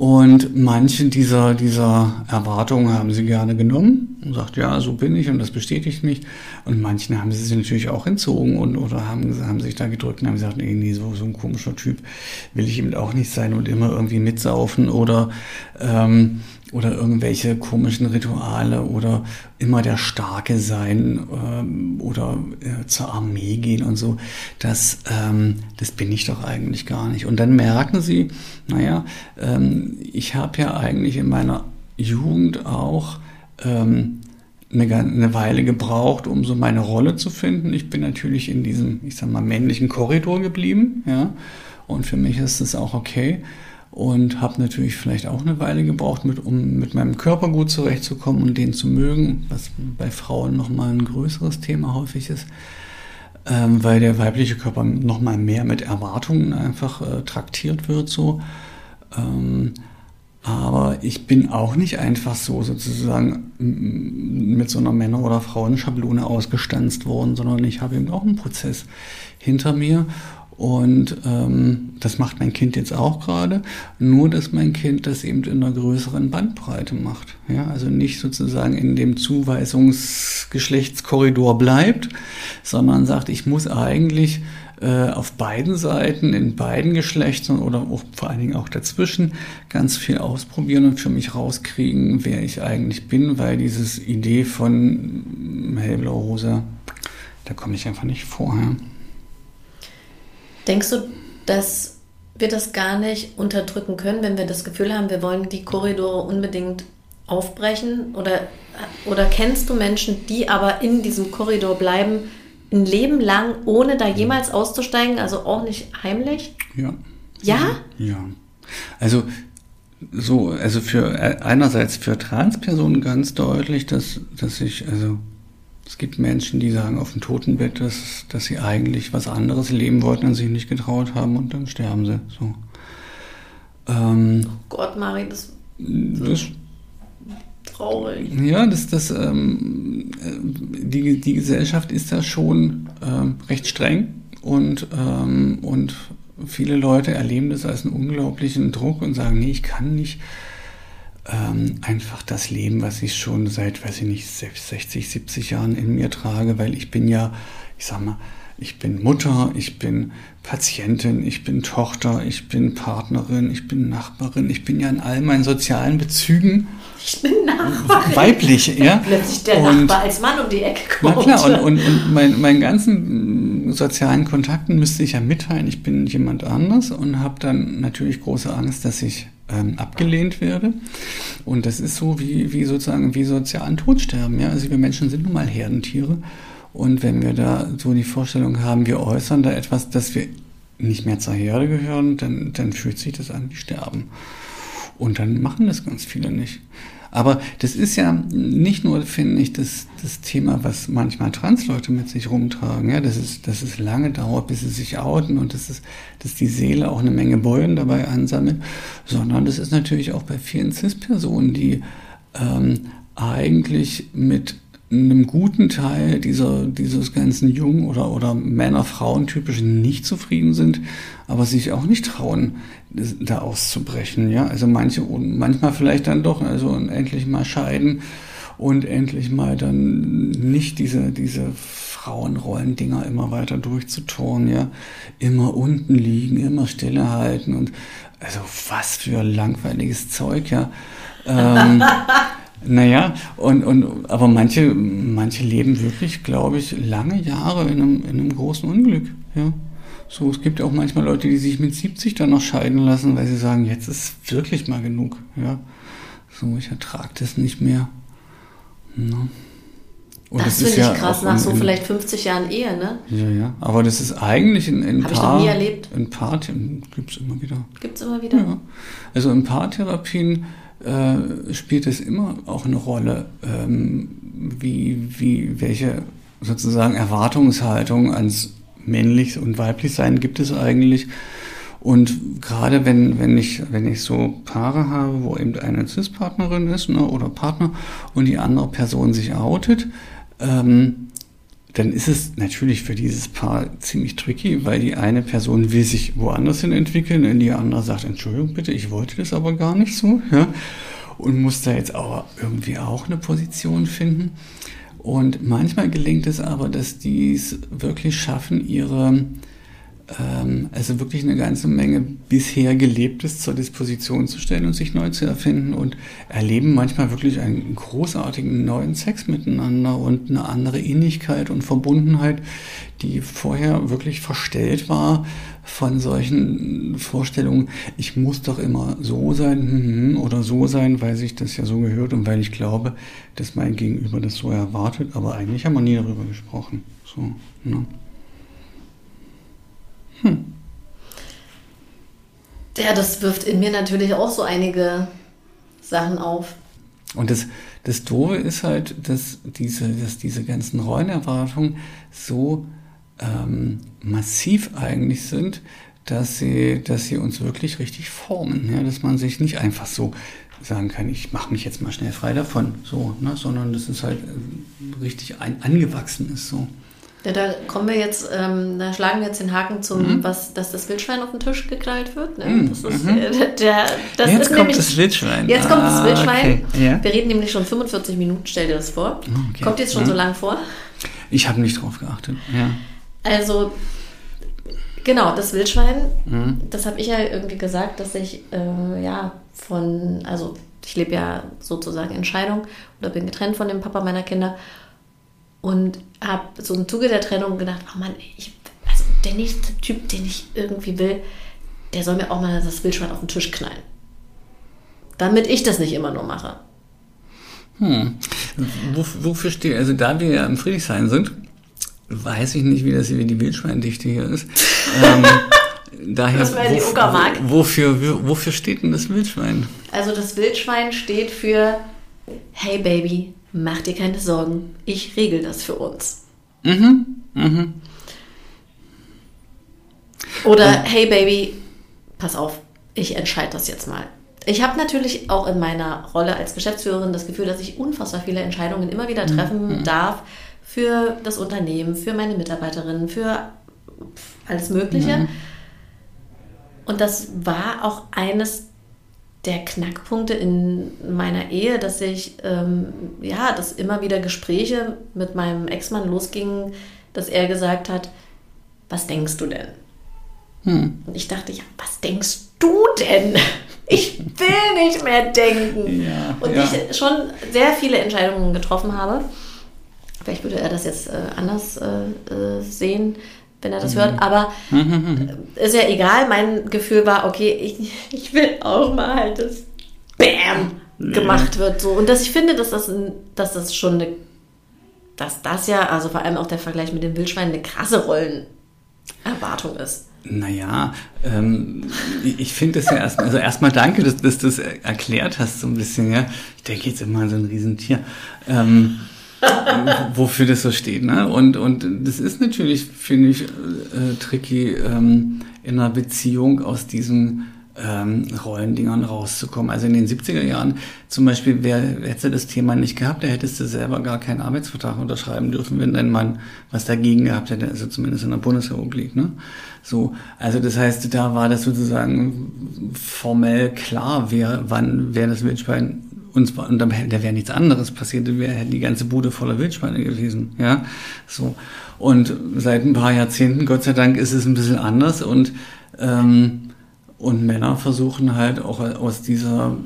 Und manche dieser, dieser Erwartungen haben sie gerne genommen und sagt, ja, so bin ich und das bestätigt mich. Und manchen haben sie sich natürlich auch entzogen und oder haben, haben sich da gedrückt und haben gesagt, nee, nee, so, so ein komischer Typ will ich eben auch nicht sein und immer irgendwie mitsaufen oder ähm, oder irgendwelche komischen Rituale oder immer der Starke sein ähm, oder äh, zur Armee gehen und so, das, ähm, das bin ich doch eigentlich gar nicht. Und dann merken sie, naja, ähm, ich habe ja eigentlich in meiner Jugend auch ähm, eine, eine Weile gebraucht, um so meine Rolle zu finden. Ich bin natürlich in diesem, ich sag mal, männlichen Korridor geblieben, ja, und für mich ist es auch okay und habe natürlich vielleicht auch eine Weile gebraucht, mit, um mit meinem Körper gut zurechtzukommen und den zu mögen, was bei Frauen nochmal ein größeres Thema häufig ist, ähm, weil der weibliche Körper nochmal mehr mit Erwartungen einfach äh, traktiert wird so. Ähm, Aber ich bin auch nicht einfach so sozusagen mit so einer Männer- oder Frauenschablone ausgestanzt worden, sondern ich habe eben auch einen Prozess hinter mir. Und ähm, das macht mein Kind jetzt auch gerade, nur dass mein Kind das eben in einer größeren Bandbreite macht. Ja, also nicht sozusagen in dem Zuweisungsgeschlechtskorridor bleibt, sondern sagt, ich muss eigentlich äh, auf beiden Seiten, in beiden Geschlechtern oder auch, vor allen Dingen auch dazwischen ganz viel ausprobieren und für mich rauskriegen, wer ich eigentlich bin, weil dieses Idee von hellblau rosa, da komme ich einfach nicht vorher. Denkst du, dass wir das gar nicht unterdrücken können, wenn wir das Gefühl haben, wir wollen die Korridore unbedingt aufbrechen? Oder, oder kennst du Menschen, die aber in diesem Korridor bleiben, ein Leben lang, ohne da jemals auszusteigen, also auch nicht heimlich? Ja. Ja? Ja. Also so, also für einerseits für Transpersonen ganz deutlich, dass, dass ich, also es gibt Menschen, die sagen auf dem Totenbett, dass, dass sie eigentlich was anderes leben wollten und sich nicht getraut haben und dann sterben sie. So. Ähm, oh Gott, Mari, das, das traurig. Ja, das, das, ähm, die, die Gesellschaft ist da schon ähm, recht streng und, ähm, und viele Leute erleben das als einen unglaublichen Druck und sagen, nee, ich kann nicht ähm, einfach das Leben, was ich schon seit, weiß ich nicht, 60, 70 Jahren in mir trage, weil ich bin ja, ich sag mal, ich bin Mutter, ich bin Patientin, ich bin Tochter, ich bin Partnerin, ich bin Nachbarin, ich bin ja in all meinen sozialen Bezügen ich bin Nachbarin. weiblich, ja. Plötzlich der und, Nachbar als Mann um die Ecke kommt. Na klar, und, und, und mein, meinen ganzen sozialen Kontakten müsste ich ja mitteilen, ich bin jemand anders und habe dann natürlich große Angst, dass ich ähm, abgelehnt werde. Und das ist so wie, wie sozusagen wie sozialen Todsterben. Ja? Also wir Menschen sind nun mal Herdentiere. Und wenn wir da so die Vorstellung haben, wir äußern da etwas, dass wir nicht mehr zur Herde gehören, dann, dann fühlt sich das an wie Sterben. Und dann machen das ganz viele nicht. Aber das ist ja nicht nur, finde ich, das, das Thema, was manchmal Transleute mit sich rumtragen, ja, dass es, dass es lange dauert, bis sie sich outen und dass, es, dass die Seele auch eine Menge Beulen dabei ansammelt, sondern das ist natürlich auch bei vielen CIS-Personen, die ähm, eigentlich mit einem guten Teil dieser, dieses ganzen Jungen- oder, oder Männer-Frauen-typischen nicht zufrieden sind, aber sich auch nicht trauen, da auszubrechen. Ja? Also manche, manchmal vielleicht dann doch, also endlich mal scheiden und endlich mal dann nicht diese, diese Frauenrollen-Dinger immer weiter durchzutoren, ja. Immer unten liegen, immer stille halten und also was für langweiliges Zeug, ja. Ähm, Naja, und, und, aber manche, manche leben wirklich, glaube ich, lange Jahre in einem, in einem großen Unglück. Ja. So, es gibt auch manchmal Leute, die sich mit 70 dann noch scheiden lassen, weil sie sagen, jetzt ist wirklich mal genug. Ja. So, ich ertrage das nicht mehr. Na. Und das, das finde ich ja krass, nach in, so vielleicht 50 Jahren Ehe, ne? Ja, ja. Aber das ist eigentlich in, in Hab Paar... Habe ich noch nie erlebt. In Paartherapien gibt es immer wieder. Gibt es immer wieder? Ja. Also in Paartherapien äh, spielt es immer auch eine Rolle, ähm, wie, wie, welche sozusagen Erwartungshaltung ans männlich und weiblich sein gibt es eigentlich. Und gerade wenn, wenn ich, wenn ich so Paare habe, wo eben eine Cis-Partnerin ist ne, oder Partner und die andere Person sich outet, ähm, dann ist es natürlich für dieses Paar ziemlich tricky, weil die eine Person will sich woanders hin entwickeln und die andere sagt, Entschuldigung bitte, ich wollte das aber gar nicht so, ja, und muss da jetzt aber irgendwie auch eine Position finden. Und manchmal gelingt es aber, dass die es wirklich schaffen, ihre also wirklich eine ganze Menge bisher Gelebtes zur Disposition zu stellen und sich neu zu erfinden und erleben manchmal wirklich einen großartigen neuen Sex miteinander und eine andere Innigkeit und Verbundenheit, die vorher wirklich verstellt war von solchen Vorstellungen, ich muss doch immer so sein hm, hm, oder so sein, weil sich das ja so gehört und weil ich glaube, dass mein Gegenüber das so erwartet, aber eigentlich haben wir nie darüber gesprochen. So, ne? Hm. Ja, das wirft in mir natürlich auch so einige Sachen auf. Und das, das Doofe ist halt, dass diese, dass diese ganzen Rollenerwartungen so ähm, massiv eigentlich sind, dass sie, dass sie uns wirklich richtig formen, ja, dass man sich nicht einfach so sagen kann, ich mache mich jetzt mal schnell frei davon, so, ne, sondern dass es halt äh, richtig ein, angewachsen ist, so. Ja, da kommen wir jetzt, ähm, da schlagen wir jetzt den Haken zum, mhm. was, dass das Wildschwein auf den Tisch geknallt wird. Ne? Mhm. Das ist, mhm. der, das jetzt ist kommt nämlich, das Wildschwein. Jetzt kommt das ah, Wildschwein. Okay. Ja. Wir reden nämlich schon 45 Minuten, stell dir das vor. Okay. Kommt jetzt schon so lang vor? Ich habe nicht drauf geachtet, ja. Also, genau, das Wildschwein, mhm. das habe ich ja irgendwie gesagt, dass ich, äh, ja, von, also ich lebe ja sozusagen in Scheidung oder bin getrennt von dem Papa meiner Kinder und habe so im Zuge der Trennung gedacht, oh Mann, ich, also der nächste Typ, den ich irgendwie will, der soll mir auch mal das Wildschwein auf den Tisch knallen. Damit ich das nicht immer nur mache. Hm. wofür steht, also da wir ja im Friedrichshain sind, weiß ich nicht, wie das hier wie die Wildschweindichte hier ist. ähm, daher, das die Uckermark. wofür, wofür steht denn das Wildschwein? Also das Wildschwein steht für Hey Baby, mach dir keine Sorgen, ich regel das für uns. Mhm, mhm. Oder ja. Hey Baby, pass auf, ich entscheide das jetzt mal. Ich habe natürlich auch in meiner Rolle als Geschäftsführerin das Gefühl, dass ich unfassbar viele Entscheidungen immer wieder mhm. treffen mhm. darf für das Unternehmen, für meine Mitarbeiterinnen, für alles Mögliche. Mhm. Und das war auch eines der Knackpunkte in meiner Ehe, dass ich, ähm, ja, dass immer wieder Gespräche mit meinem Ex-Mann losgingen, dass er gesagt hat, was denkst du denn? Hm. Und ich dachte, ja, was denkst du denn? Ich will nicht mehr denken. Ja, und ja. ich schon sehr viele Entscheidungen getroffen habe. Vielleicht würde er das jetzt äh, anders äh, äh sehen, wenn er das mhm. hört. Aber äh, ist ja egal. Mein Gefühl war, okay, ich, ich will auch mal halt, dass Bam gemacht wird. So. Und dass ich finde, dass das, dass das schon eine, dass das ja, also vor allem auch der Vergleich mit dem Wildschwein, eine krasse Rollenerwartung ist. Naja, ähm, ich finde das ja erstmal, also erstmal danke, dass, dass du das erklärt hast so ein bisschen, ja. Ich denke jetzt immer an so ein Riesentier. Ähm, wofür das so steht. Ne? Und, und das ist natürlich, finde ich, äh, tricky, ähm, in einer Beziehung aus diesen ähm, Rollendingern rauszukommen. Also in den 70er Jahren zum Beispiel, wer hätte das Thema nicht gehabt, der hättest du selber gar keinen Arbeitsvertrag unterschreiben dürfen, wenn dein Mann was dagegen gehabt hätte, also zumindest in der Bundesrepublik. Ne? So, also das heißt, da war das sozusagen formell klar, wer wann wer das Wildschwein uns und da wäre nichts anderes passiert, da wäre die ganze Bude voller Wildschweine gewesen, ja, so. Und seit ein paar Jahrzehnten, Gott sei Dank, ist es ein bisschen anders und ähm, und Männer versuchen halt auch aus dieser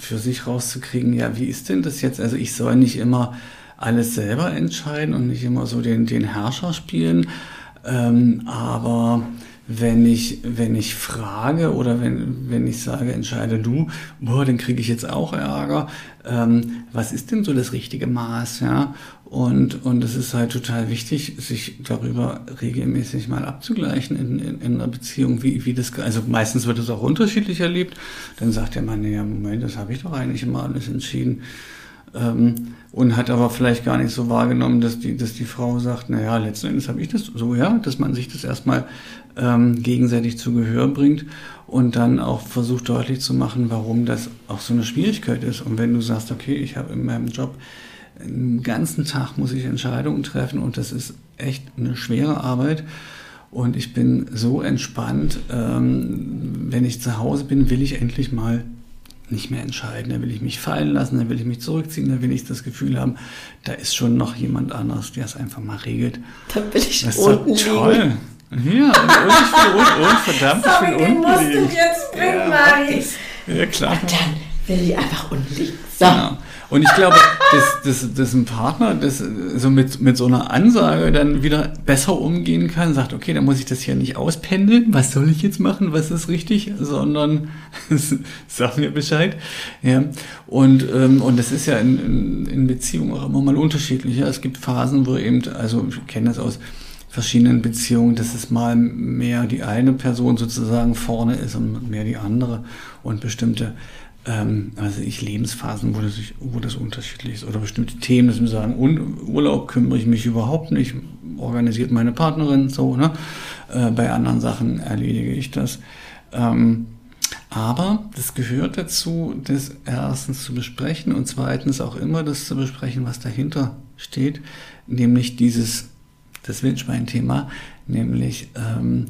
für sich rauszukriegen, ja, wie ist denn das jetzt? Also ich soll nicht immer alles selber entscheiden und nicht immer so den, den Herrscher spielen, ähm, aber wenn ich, wenn ich frage oder wenn, wenn ich sage, entscheide du, boah, dann kriege ich jetzt auch Ärger. Ähm, was ist denn so das richtige Maß, ja? Und, und es ist halt total wichtig, sich darüber regelmäßig mal abzugleichen in, in, in einer Beziehung, wie, wie das, also meistens wird es auch unterschiedlich erlebt. Dann sagt der Mann, ja, Moment, das habe ich doch eigentlich immer alles entschieden. Ähm, und hat aber vielleicht gar nicht so wahrgenommen, dass die, dass die Frau sagt, naja, letzten Endes habe ich das so, ja, dass man sich das erstmal ähm, gegenseitig zu Gehör bringt und dann auch versucht deutlich zu machen, warum das auch so eine Schwierigkeit ist. Und wenn du sagst, okay, ich habe in meinem Job den ganzen Tag muss ich Entscheidungen treffen und das ist echt eine schwere Arbeit. Und ich bin so entspannt, ähm, wenn ich zu Hause bin, will ich endlich mal nicht mehr entscheiden. Da will ich mich fallen lassen, da will ich mich zurückziehen, da will ich das Gefühl haben, da ist schon noch jemand anderes, der es einfach mal regelt. Da will ich das ist unten toll. Liegen. Ja, und, ich will unten, und verdammt, Sorry, ich will unten musst liegen. du jetzt bringen, ja, Mari. Ja, klar. Und dann will ich einfach unten liegen. So. Genau. Und ich glaube, dass, dass, dass ein Partner das so mit, mit so einer Ansage dann wieder besser umgehen kann, sagt, okay, dann muss ich das hier nicht auspendeln, was soll ich jetzt machen, was ist richtig, sondern sag mir Bescheid. Ja. Und, ähm, und das ist ja in, in, in Beziehungen auch immer mal unterschiedlich. Ja. Es gibt Phasen, wo eben, also ich kenne das aus verschiedenen Beziehungen, dass es mal mehr die eine Person sozusagen vorne ist und mehr die andere und bestimmte ähm, also ich Lebensphasen, wo das, wo das unterschiedlich ist oder bestimmte Themen, dass wir sagen, Urlaub kümmere ich mich überhaupt nicht, organisiert meine Partnerin so, ne? Äh, bei anderen Sachen erledige ich das. Ähm, aber das gehört dazu, das erstens zu besprechen und zweitens auch immer das zu besprechen, was dahinter steht, nämlich dieses, das Wildschwein-Thema, nämlich, ähm,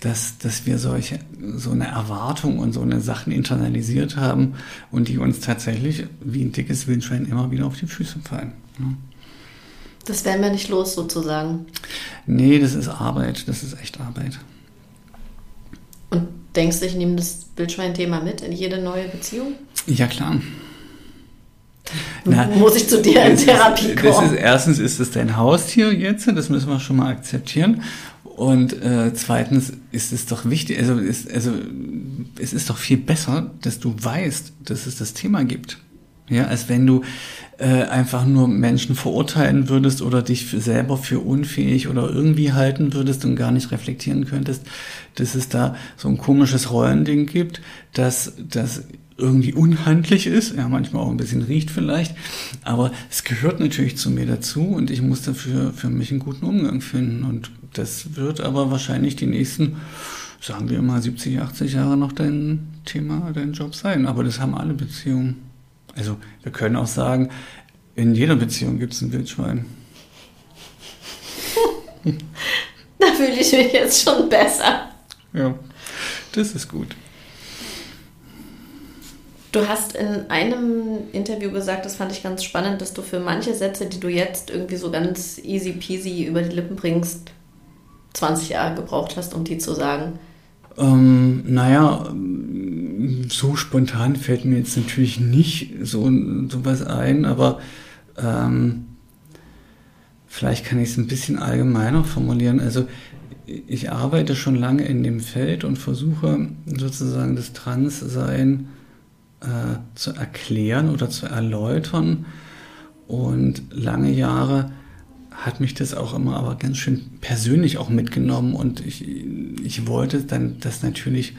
dass, dass wir solche, so eine Erwartung und so eine Sachen internalisiert haben und die uns tatsächlich wie ein dickes Wildschwein immer wieder auf die Füße fallen. Ne? Das werden wir nicht los, sozusagen. Nee, das ist Arbeit, das ist echt Arbeit. Und denkst du, ich nehme das Wildschwein-Thema mit in jede neue Beziehung? Ja, klar. Na, Muss ich zu dir in Therapie kommen? Das ist, erstens ist es dein Haustier jetzt, das müssen wir schon mal akzeptieren. Und äh, zweitens ist es doch wichtig, also, ist, also es ist doch viel besser, dass du weißt, dass es das Thema gibt. Ja, als wenn du äh, einfach nur Menschen verurteilen würdest oder dich für selber für unfähig oder irgendwie halten würdest und gar nicht reflektieren könntest, dass es da so ein komisches Rollending gibt, dass das irgendwie unhandlich ist, ja, manchmal auch ein bisschen riecht vielleicht, aber es gehört natürlich zu mir dazu und ich muss dafür für mich einen guten Umgang finden und das wird aber wahrscheinlich die nächsten, sagen wir mal 70, 80 Jahre noch dein Thema, dein Job sein, aber das haben alle Beziehungen. Also wir können auch sagen, in jeder Beziehung gibt es ein Wildschwein. da fühle ich mich jetzt schon besser. Ja, das ist gut. Du hast in einem Interview gesagt, das fand ich ganz spannend, dass du für manche Sätze, die du jetzt irgendwie so ganz easy peasy über die Lippen bringst, 20 Jahre gebraucht hast, um die zu sagen. Ähm, naja, so spontan fällt mir jetzt natürlich nicht so, so was ein, aber ähm, vielleicht kann ich es ein bisschen allgemeiner formulieren. Also ich arbeite schon lange in dem Feld und versuche sozusagen das Transsein äh, zu erklären oder zu erläutern. Und lange Jahre hat mich das auch immer aber ganz schön persönlich auch mitgenommen und ich, ich wollte dann das natürlich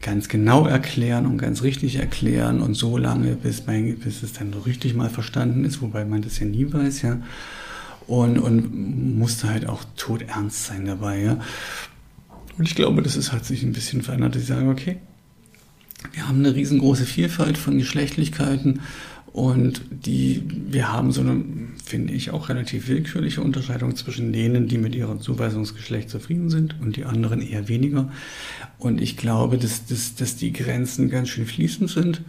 ganz genau erklären und ganz richtig erklären und so lange, bis, mein, bis es dann richtig mal verstanden ist, wobei man das ja nie weiß, ja. Und, und musste halt auch todernst sein dabei, ja. Und ich glaube, das ist, hat sich ein bisschen verändert, ich sage, okay, wir haben eine riesengroße Vielfalt von Geschlechtlichkeiten und die, wir haben so eine, finde ich, auch relativ willkürliche Unterscheidung zwischen denen, die mit ihrem Zuweisungsgeschlecht zufrieden sind und die anderen eher weniger. Und ich glaube, dass, dass, dass die Grenzen ganz schön fließend sind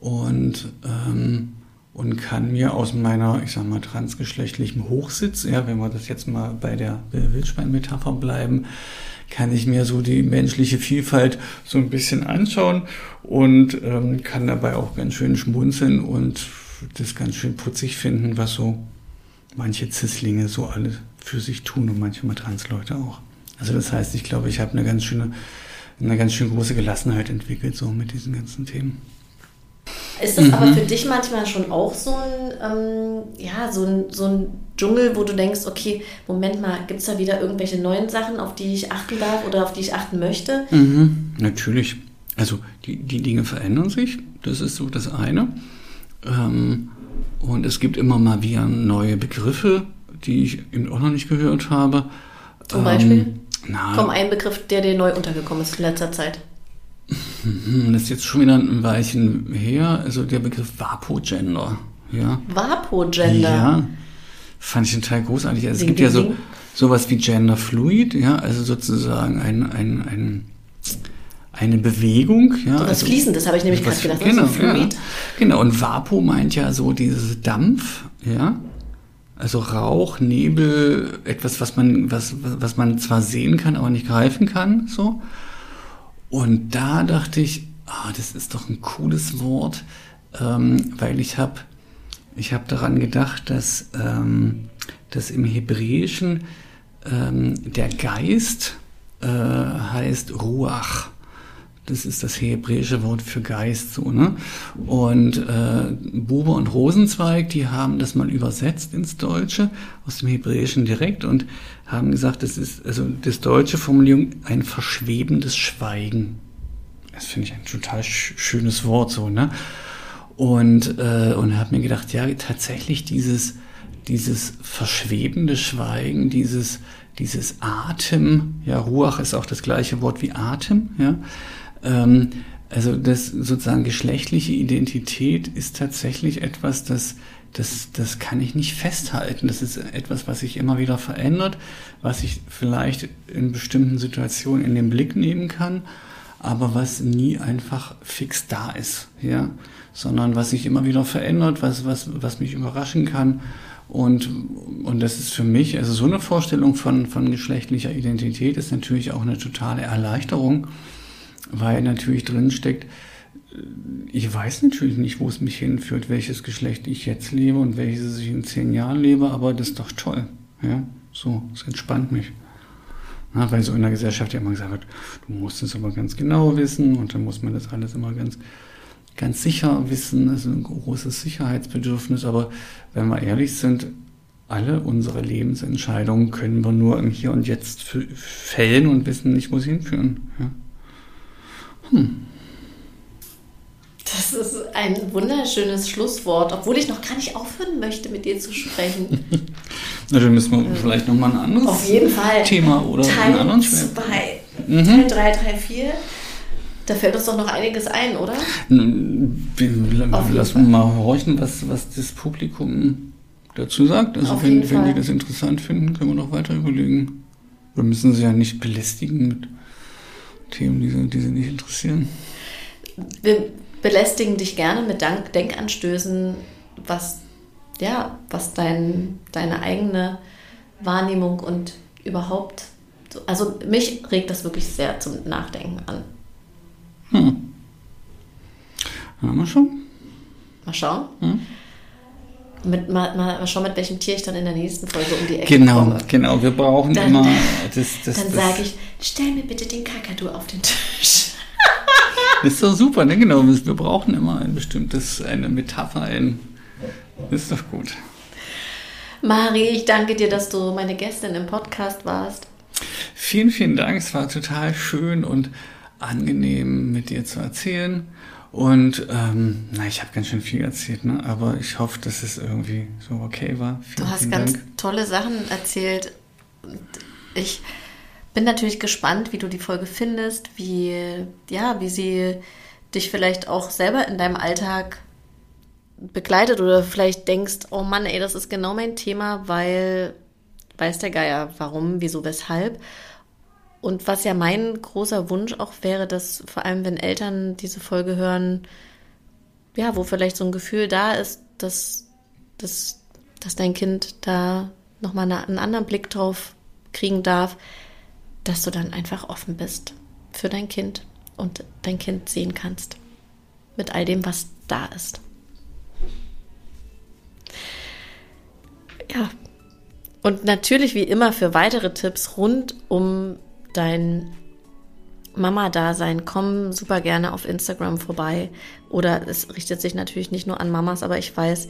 und, ähm, und kann mir aus meiner, ich sag mal, transgeschlechtlichen Hochsitz, ja, wenn wir das jetzt mal bei der Wildschwein-Metapher bleiben, kann ich mir so die menschliche Vielfalt so ein bisschen anschauen und ähm, kann dabei auch ganz schön schmunzeln und das ganz schön putzig finden, was so manche Zislinge so alle für sich tun und manchmal Transleute auch. Also das heißt, ich glaube, ich habe eine ganz schöne, eine ganz schön große Gelassenheit entwickelt so mit diesen ganzen Themen. Ist das mhm. aber für dich manchmal schon auch so ein, ähm, ja, so ein, so ein Dschungel, wo du denkst, okay, Moment mal, gibt es da wieder irgendwelche neuen Sachen, auf die ich achten darf oder auf die ich achten möchte? Mhm, natürlich. Also die, die Dinge verändern sich, das ist so das eine. Ähm, und es gibt immer mal wieder neue Begriffe, die ich eben auch noch nicht gehört habe. Zum Beispiel? Ähm, na, Komm, ein Begriff, der dir neu untergekommen ist in letzter Zeit. Mhm, das ist jetzt schon wieder ein Weilchen her, also der Begriff Vapo-Gender. Ja. Vapo-Gender? Ja, fand ich total großartig. Also es gibt ja so sowas wie Gender Fluid, ja, also sozusagen ein, ein, ein, eine Bewegung. Ja, so was also, Fließendes habe ich nämlich gerade gedacht. Genau, so ja. genau, und Vapo meint ja so dieses Dampf, ja. Also Rauch, Nebel, etwas, was man, was, was man zwar sehen kann, aber nicht greifen kann, so. Und da dachte ich, ah, das ist doch ein cooles Wort, ähm, weil ich habe ich hab daran gedacht, dass, ähm, dass im Hebräischen ähm, der Geist äh, heißt Ruach. Das ist das hebräische Wort für Geist, so, ne? Und äh, Buber und Rosenzweig, die haben das mal übersetzt ins Deutsche, aus dem Hebräischen direkt und haben gesagt, das ist, also das deutsche Formulierung, ein verschwebendes Schweigen. Das finde ich ein total schönes Wort, so, ne? Und, äh, und habe mir gedacht, ja, tatsächlich dieses, dieses verschwebende Schweigen, dieses, dieses Atem, ja, Ruach ist auch das gleiche Wort wie Atem, ja. Ähm, also das sozusagen geschlechtliche Identität ist tatsächlich etwas, das, das, das kann ich nicht festhalten. Das ist etwas, was sich immer wieder verändert, was ich vielleicht in bestimmten Situationen in den Blick nehmen kann, aber was nie einfach fix da ist, ja, sondern was sich immer wieder verändert, was, was, was mich überraschen kann. Und, und das ist für mich, also so eine Vorstellung von, von geschlechtlicher Identität ist natürlich auch eine totale Erleichterung weil natürlich drin steckt, äh, ich weiß natürlich nicht, wo es mich hinführt, welches Geschlecht ich jetzt lebe und welches ich in zehn Jahren lebe, aber das ist doch toll. Ja, so, es entspannt mich. Na, weil so in der Gesellschaft ja immer gesagt wird, du musst es aber ganz genau wissen und dann muss man das alles immer ganz, ganz sicher wissen. Das ist ein großes Sicherheitsbedürfnis, aber wenn wir ehrlich sind, alle unsere Lebensentscheidungen können wir nur im Hier und Jetzt fällen und wissen nicht, wo sie hinführen. Ja. Hm. Das ist ein wunderschönes Schlusswort, obwohl ich noch gar nicht aufhören möchte, mit dir zu sprechen. Na, dann müssen wir vielleicht nochmal ein anderes Auf jeden Fall. Thema oder Teil einen anderen zwei. Mhm. Teil 3, 3, 4. Da fällt uns doch noch einiges ein, oder? Lass uns mal horchen, was, was das Publikum dazu sagt. Also wenn, wenn die das interessant finden, können wir noch weiter überlegen. Wir müssen sie ja nicht belästigen mit Themen, die sie, die sie nicht interessieren. Wir belästigen dich gerne mit Dank Denkanstößen, was, ja, was dein, deine eigene Wahrnehmung und überhaupt, also mich regt das wirklich sehr zum Nachdenken an. Hm. Mal schauen. Mal schauen. Hm. Mit, mal, mal schauen, mit welchem Tier ich dann in der nächsten Folge um die Ecke genau, komme. Genau, genau. Wir brauchen dann, immer. Das, das, dann sage ich, stell mir bitte den Kakadu auf den Tisch. das ist doch super, ne? Genau. Wir brauchen immer ein bestimmtes, eine Metapher, ein. Das ist doch gut. Mari, ich danke dir, dass du meine Gästin im Podcast warst. Vielen, vielen Dank. Es war total schön und angenehm, mit dir zu erzählen. Und ähm, na, ich habe ganz schön viel erzählt, ne? aber ich hoffe, dass es irgendwie so okay war. Vielen, du hast ganz Dank. tolle Sachen erzählt. Ich bin natürlich gespannt, wie du die Folge findest, wie, ja, wie sie dich vielleicht auch selber in deinem Alltag begleitet oder vielleicht denkst, oh Mann, ey, das ist genau mein Thema, weil weiß der Geier, warum, wieso, weshalb. Und was ja mein großer Wunsch auch wäre, dass vor allem, wenn Eltern diese Folge hören, ja, wo vielleicht so ein Gefühl da ist, dass, dass, dass dein Kind da nochmal einen anderen Blick drauf kriegen darf, dass du dann einfach offen bist für dein Kind und dein Kind sehen kannst. Mit all dem, was da ist. Ja. Und natürlich wie immer für weitere Tipps rund um dein Mama-Dasein, komm super gerne auf Instagram vorbei. Oder es richtet sich natürlich nicht nur an Mamas, aber ich weiß,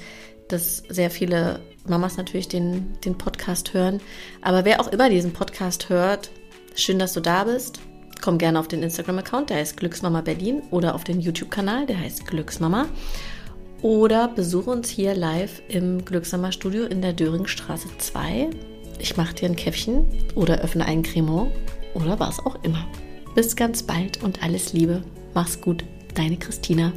dass sehr viele Mamas natürlich den, den Podcast hören. Aber wer auch immer diesen Podcast hört, schön, dass du da bist. Komm gerne auf den Instagram-Account, der heißt Glücksmama Berlin, oder auf den YouTube-Kanal, der heißt Glücksmama. Oder besuche uns hier live im Glücksmama Studio in der Döringstraße 2. Ich mache dir ein Käffchen oder öffne einen Cremant oder was auch immer. Bis ganz bald und alles Liebe. Mach's gut, deine Christina.